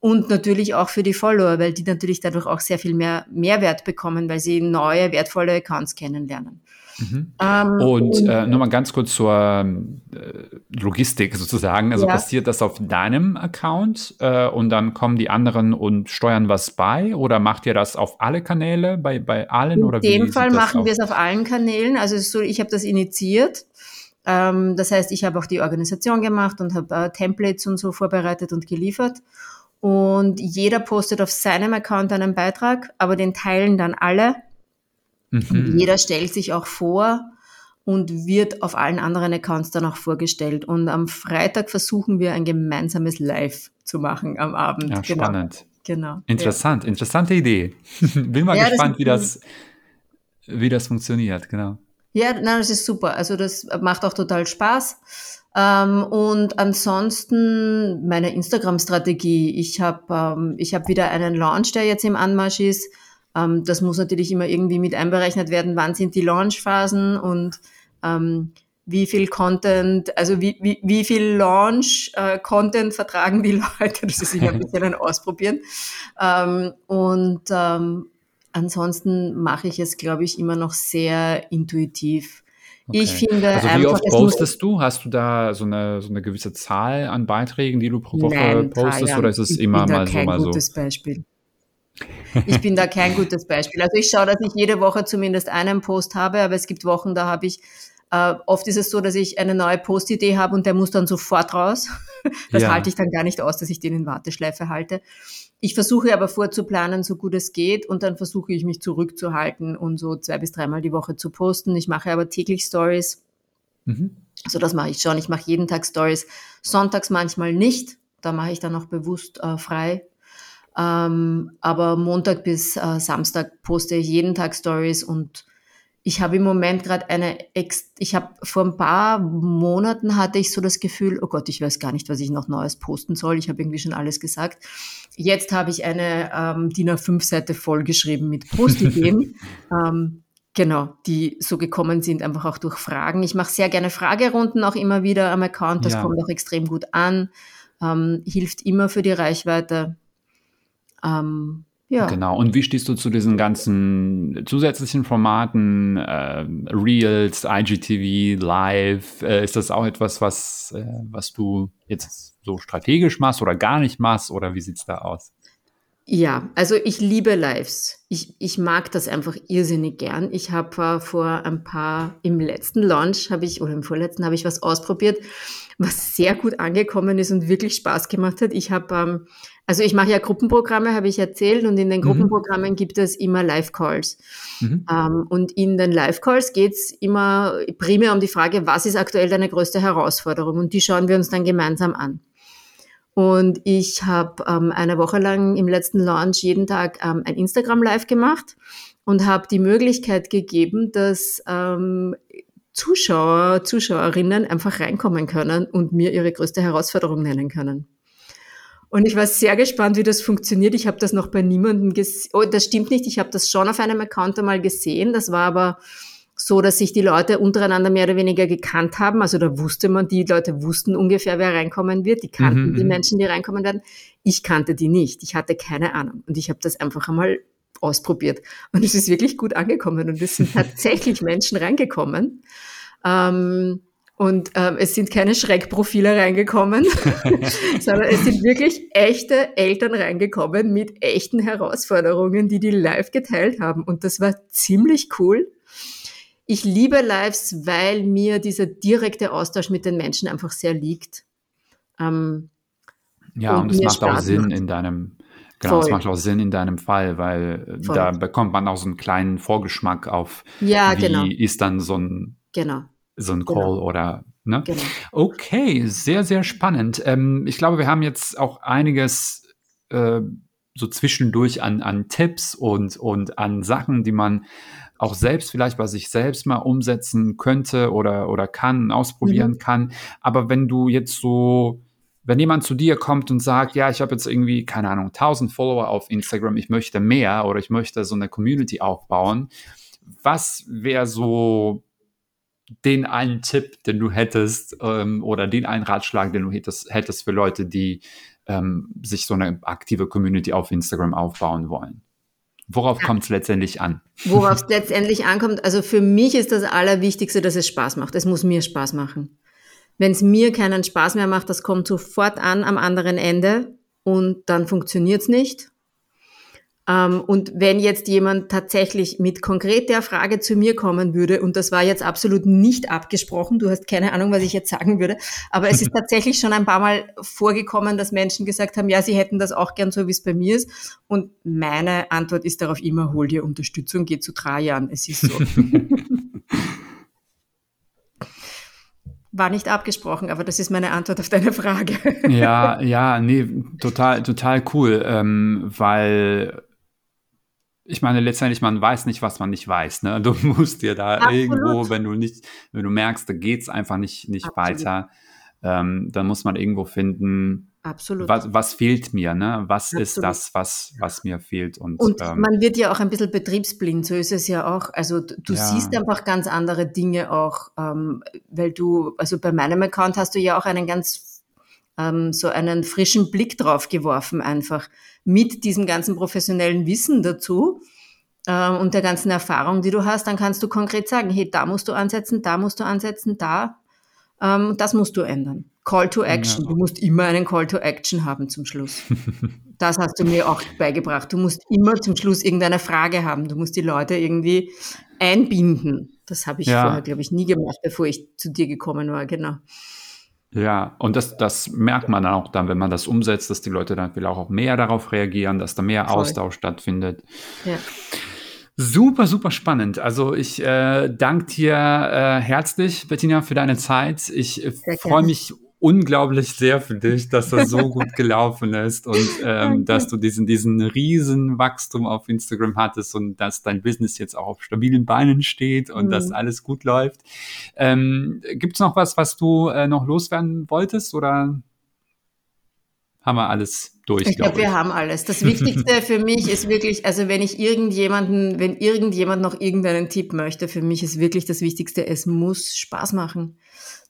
Speaker 2: und natürlich auch für die Follower, weil die natürlich dadurch auch sehr viel mehr Mehrwert bekommen, weil sie neue, wertvolle Accounts kennenlernen.
Speaker 1: Mhm. Ähm, und äh, nochmal ganz kurz zur äh, Logistik sozusagen. Also ja. passiert das auf deinem Account äh, und dann kommen die anderen und steuern was bei oder macht ihr das auf alle Kanäle, bei, bei allen?
Speaker 2: In
Speaker 1: oder
Speaker 2: dem Fall machen wir es auf allen Kanälen. Also so, ich habe das initiiert. Ähm, das heißt, ich habe auch die Organisation gemacht und habe äh, Templates und so vorbereitet und geliefert. Und jeder postet auf seinem Account einen Beitrag, aber den teilen dann alle. Mhm. Jeder stellt sich auch vor und wird auf allen anderen Accounts dann auch vorgestellt. Und am Freitag versuchen wir ein gemeinsames Live zu machen am Abend.
Speaker 1: Ja, genau. spannend. Genau. Interessant, ja. interessante Idee. Bin mal ja, gespannt, das wie das, wie das funktioniert, genau.
Speaker 2: Ja, nein, das ist super. Also das macht auch total Spaß. Ähm, und ansonsten meine Instagram-Strategie. Ich habe ähm, ich hab wieder einen Launch, der jetzt im Anmarsch ist. Ähm, das muss natürlich immer irgendwie mit einberechnet werden. Wann sind die Launchphasen und ähm, wie viel Content, also wie, wie, wie viel Launch-Content äh, vertragen die Leute. Das ist immer ein bisschen ein Ausprobieren. Ähm, und ähm, ansonsten mache ich es, glaube ich, immer noch sehr intuitiv.
Speaker 1: Okay. Ich finde also wie einfach, oft postest du? Hast du da so eine, so eine gewisse Zahl an Beiträgen, die du pro Woche Nein, postest, oder ist es immer mal so, mal so?
Speaker 2: gutes Beispiel. Ich bin da kein gutes Beispiel. Also ich schaue, dass ich jede Woche zumindest einen Post habe, aber es gibt Wochen, da habe ich Uh, oft ist es so, dass ich eine neue Postidee habe und der muss dann sofort raus. Das ja. halte ich dann gar nicht aus, dass ich den in Warteschleife halte. Ich versuche aber vorzuplanen, so gut es geht, und dann versuche ich mich zurückzuhalten und so zwei bis dreimal die Woche zu posten. Ich mache aber täglich Stories. Mhm. Also das mache ich schon. Ich mache jeden Tag Stories. Sonntags manchmal nicht. Da mache ich dann auch bewusst äh, frei. Ähm, aber Montag bis äh, Samstag poste ich jeden Tag Stories und ich habe im Moment gerade eine, Ex ich habe vor ein paar Monaten hatte ich so das Gefühl, oh Gott, ich weiß gar nicht, was ich noch Neues posten soll. Ich habe irgendwie schon alles gesagt. Jetzt habe ich eine ähm, DIN A5-Seite vollgeschrieben mit Postideen. ähm, genau, die so gekommen sind, einfach auch durch Fragen. Ich mache sehr gerne Fragerunden auch immer wieder am Account. Das ja. kommt auch extrem gut an. Ähm, hilft immer für die Reichweite.
Speaker 1: Ähm, ja. Genau. Und wie stehst du zu diesen ganzen zusätzlichen Formaten, äh, Reels, IGTV, Live? Äh, ist das auch etwas, was, äh, was du jetzt so strategisch machst oder gar nicht machst? Oder wie sieht's da aus?
Speaker 2: Ja, also ich liebe Lives. Ich, ich mag das einfach irrsinnig gern. Ich habe äh, vor ein paar, im letzten Launch habe ich, oder im vorletzten habe ich was ausprobiert, was sehr gut angekommen ist und wirklich Spaß gemacht hat. Ich habe ähm, also ich mache ja Gruppenprogramme, habe ich erzählt, und in den mhm. Gruppenprogrammen mhm. gibt es immer Live-Calls. Mhm. Ähm, und in den Live-Calls geht es immer primär um die Frage, was ist aktuell deine größte Herausforderung? Und die schauen wir uns dann gemeinsam an. Und ich habe ähm, eine Woche lang im letzten Launch jeden Tag ähm, ein Instagram-Live gemacht und habe die Möglichkeit gegeben, dass ähm, Zuschauer, Zuschauerinnen einfach reinkommen können und mir ihre größte Herausforderung nennen können. Und ich war sehr gespannt, wie das funktioniert. Ich habe das noch bei niemandem gesehen. Oh, das stimmt nicht. Ich habe das schon auf einem Account einmal gesehen. Das war aber so, dass sich die Leute untereinander mehr oder weniger gekannt haben. Also da wusste man, die Leute wussten ungefähr, wer reinkommen wird. Die kannten mhm, die mhm. Menschen, die reinkommen werden. Ich kannte die nicht. Ich hatte keine Ahnung. Und ich habe das einfach einmal ausprobiert. Und es ist wirklich gut angekommen. Und es sind tatsächlich Menschen reingekommen. Ähm, und ähm, es sind keine Schreckprofile reingekommen, sondern es sind wirklich echte Eltern reingekommen mit echten Herausforderungen, die die live geteilt haben. Und das war ziemlich cool. Ich liebe Lives, weil mir dieser direkte Austausch mit den Menschen einfach sehr liegt.
Speaker 1: Ähm, ja, und, und es macht Spaß auch Sinn macht. in deinem, Genau, es macht auch Sinn in deinem Fall, weil Voll. da bekommt man auch so einen kleinen Vorgeschmack auf,
Speaker 2: ja,
Speaker 1: wie
Speaker 2: genau.
Speaker 1: ist dann so ein
Speaker 2: genau
Speaker 1: so ein Call genau. oder ne? Genau. Okay, sehr, sehr spannend. Ähm, ich glaube, wir haben jetzt auch einiges äh, so zwischendurch an, an Tipps und, und an Sachen, die man auch selbst vielleicht bei sich selbst mal umsetzen könnte oder, oder kann, ausprobieren mhm. kann. Aber wenn du jetzt so wenn jemand zu dir kommt und sagt, ja, ich habe jetzt irgendwie, keine Ahnung, 1000 Follower auf Instagram, ich möchte mehr oder ich möchte so eine Community aufbauen, was wäre so den einen Tipp, den du hättest ähm, oder den einen Ratschlag, den du hättest, hättest für Leute, die ähm, sich so eine aktive Community auf Instagram aufbauen wollen? Worauf ja. kommt es letztendlich an?
Speaker 2: Worauf es letztendlich ankommt, also für mich ist das Allerwichtigste, dass es Spaß macht. Es muss mir Spaß machen. Wenn es mir keinen Spaß mehr macht, das kommt sofort an am anderen Ende und dann funktioniert es nicht. Ähm, und wenn jetzt jemand tatsächlich mit konkreter Frage zu mir kommen würde, und das war jetzt absolut nicht abgesprochen, du hast keine Ahnung, was ich jetzt sagen würde, aber es ist tatsächlich schon ein paar Mal vorgekommen, dass Menschen gesagt haben, ja, sie hätten das auch gern so, wie es bei mir ist. Und meine Antwort ist darauf immer, hol dir Unterstützung, geh zu Trajan, es ist so. War nicht abgesprochen, aber das ist meine Antwort auf deine Frage.
Speaker 1: ja, ja, nee, total, total cool, ähm, weil ich meine, letztendlich, man weiß nicht, was man nicht weiß. Ne? Du musst dir da Absolut. irgendwo, wenn du nicht, wenn du merkst, da geht es einfach nicht, nicht weiter, ähm, dann muss man irgendwo finden, Absolut. Was, was fehlt mir, ne? Was Absolut. ist das, was, was mir fehlt?
Speaker 2: Und, und ähm, man wird ja auch ein bisschen betriebsblind, so ist es ja auch. Also du ja. siehst einfach ganz andere Dinge auch, ähm, weil du, also bei meinem Account hast du ja auch einen ganz ähm, so einen frischen Blick drauf geworfen, einfach mit diesem ganzen professionellen Wissen dazu ähm, und der ganzen Erfahrung, die du hast, dann kannst du konkret sagen, hey, da musst du ansetzen, da musst du ansetzen, da, ähm, das musst du ändern. Call to Action. Ja. Du musst immer einen Call to Action haben zum Schluss. das hast du mir auch beigebracht. Du musst immer zum Schluss irgendeine Frage haben. Du musst die Leute irgendwie einbinden. Das habe ich ja. vorher, glaube ich, nie gemacht, bevor ich zu dir gekommen war. Genau.
Speaker 1: Ja, und das, das merkt man dann auch dann, wenn man das umsetzt, dass die Leute dann vielleicht auch mehr darauf reagieren, dass da mehr Voll. Austausch stattfindet. Ja. Super, super spannend. Also ich äh, danke dir äh, herzlich, Bettina, für deine Zeit. Ich äh, freue mich unglaublich sehr für dich, dass das so gut gelaufen ist und ähm, dass du diesen, diesen riesen Wachstum auf Instagram hattest und dass dein Business jetzt auch auf stabilen Beinen steht und mhm. dass alles gut läuft. Ähm, Gibt es noch was, was du äh, noch loswerden wolltest oder haben wir alles durch?
Speaker 2: Ich glaube, glaub wir haben alles. Das Wichtigste für mich ist wirklich, also wenn ich irgendjemanden, wenn irgendjemand noch irgendeinen Tipp möchte, für mich ist wirklich das Wichtigste, es muss Spaß machen.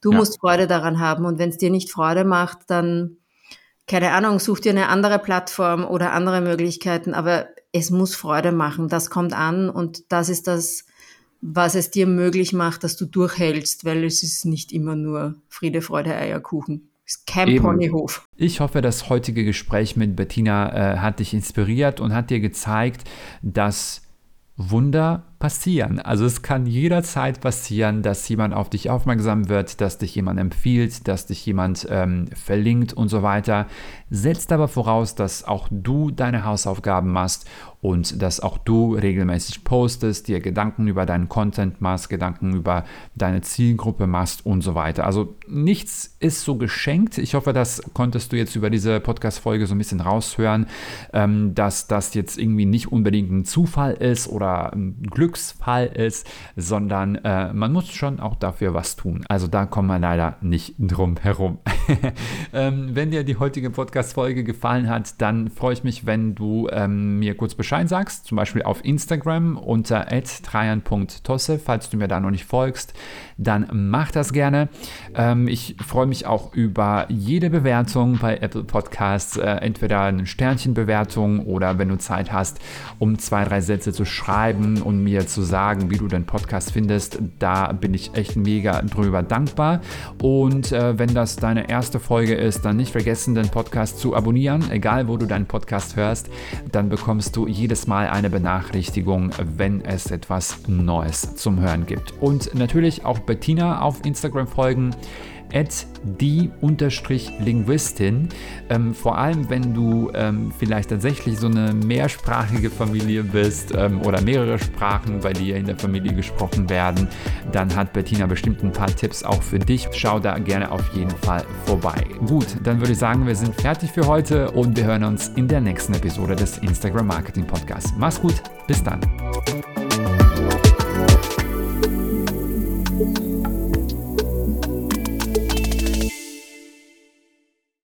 Speaker 2: Du ja. musst Freude daran haben und wenn es dir nicht Freude macht, dann, keine Ahnung, such dir eine andere Plattform oder andere Möglichkeiten, aber es muss Freude machen. Das kommt an und das ist das, was es dir möglich macht, dass du durchhältst, weil es ist nicht immer nur Friede, Freude, Eierkuchen. Es ist kein. Ponyhof.
Speaker 1: Ich hoffe, das heutige Gespräch mit Bettina äh, hat dich inspiriert und hat dir gezeigt, dass Wunder passieren. Also es kann jederzeit passieren, dass jemand auf dich aufmerksam wird, dass dich jemand empfiehlt, dass dich jemand ähm, verlinkt und so weiter. Setzt aber voraus, dass auch du deine Hausaufgaben machst und dass auch du regelmäßig postest, dir Gedanken über deinen Content machst, Gedanken über deine Zielgruppe machst und so weiter. Also nichts ist so geschenkt. Ich hoffe, das konntest du jetzt über diese Podcast-Folge so ein bisschen raushören, ähm, dass das jetzt irgendwie nicht unbedingt ein Zufall ist oder ein Glücksfall ist, sondern äh, man muss schon auch dafür was tun. Also da kommen wir leider nicht drum herum. ähm, wenn dir die heutige Podcast-Folge gefallen hat, dann freue ich mich, wenn du ähm, mir kurz Bescheid sagst, zum Beispiel auf Instagram unter trajan.tosse, falls du mir da noch nicht folgst, dann mach das gerne. Ähm, ich freue mich auch über jede Bewertung bei Apple Podcasts, äh, entweder eine Sternchenbewertung oder wenn du Zeit hast, um zwei, drei Sätze zu schreiben und mir zu sagen, wie du den Podcast findest. Da bin ich echt mega drüber dankbar. Und äh, wenn das deine erste Folge ist, dann nicht vergessen, den Podcast zu abonnieren, egal wo du deinen Podcast hörst. Dann bekommst du jedes Mal eine Benachrichtigung, wenn es etwas Neues zum Hören gibt. Und natürlich auch Bettina auf Instagram folgen at die-linguistin. Ähm, vor allem, wenn du ähm, vielleicht tatsächlich so eine mehrsprachige Familie bist ähm, oder mehrere Sprachen bei dir in der Familie gesprochen werden, dann hat Bettina bestimmt ein paar Tipps auch für dich. Schau da gerne auf jeden Fall vorbei. Gut, dann würde ich sagen, wir sind fertig für heute und wir hören uns in der nächsten Episode des Instagram Marketing Podcasts. Mach's gut, bis dann.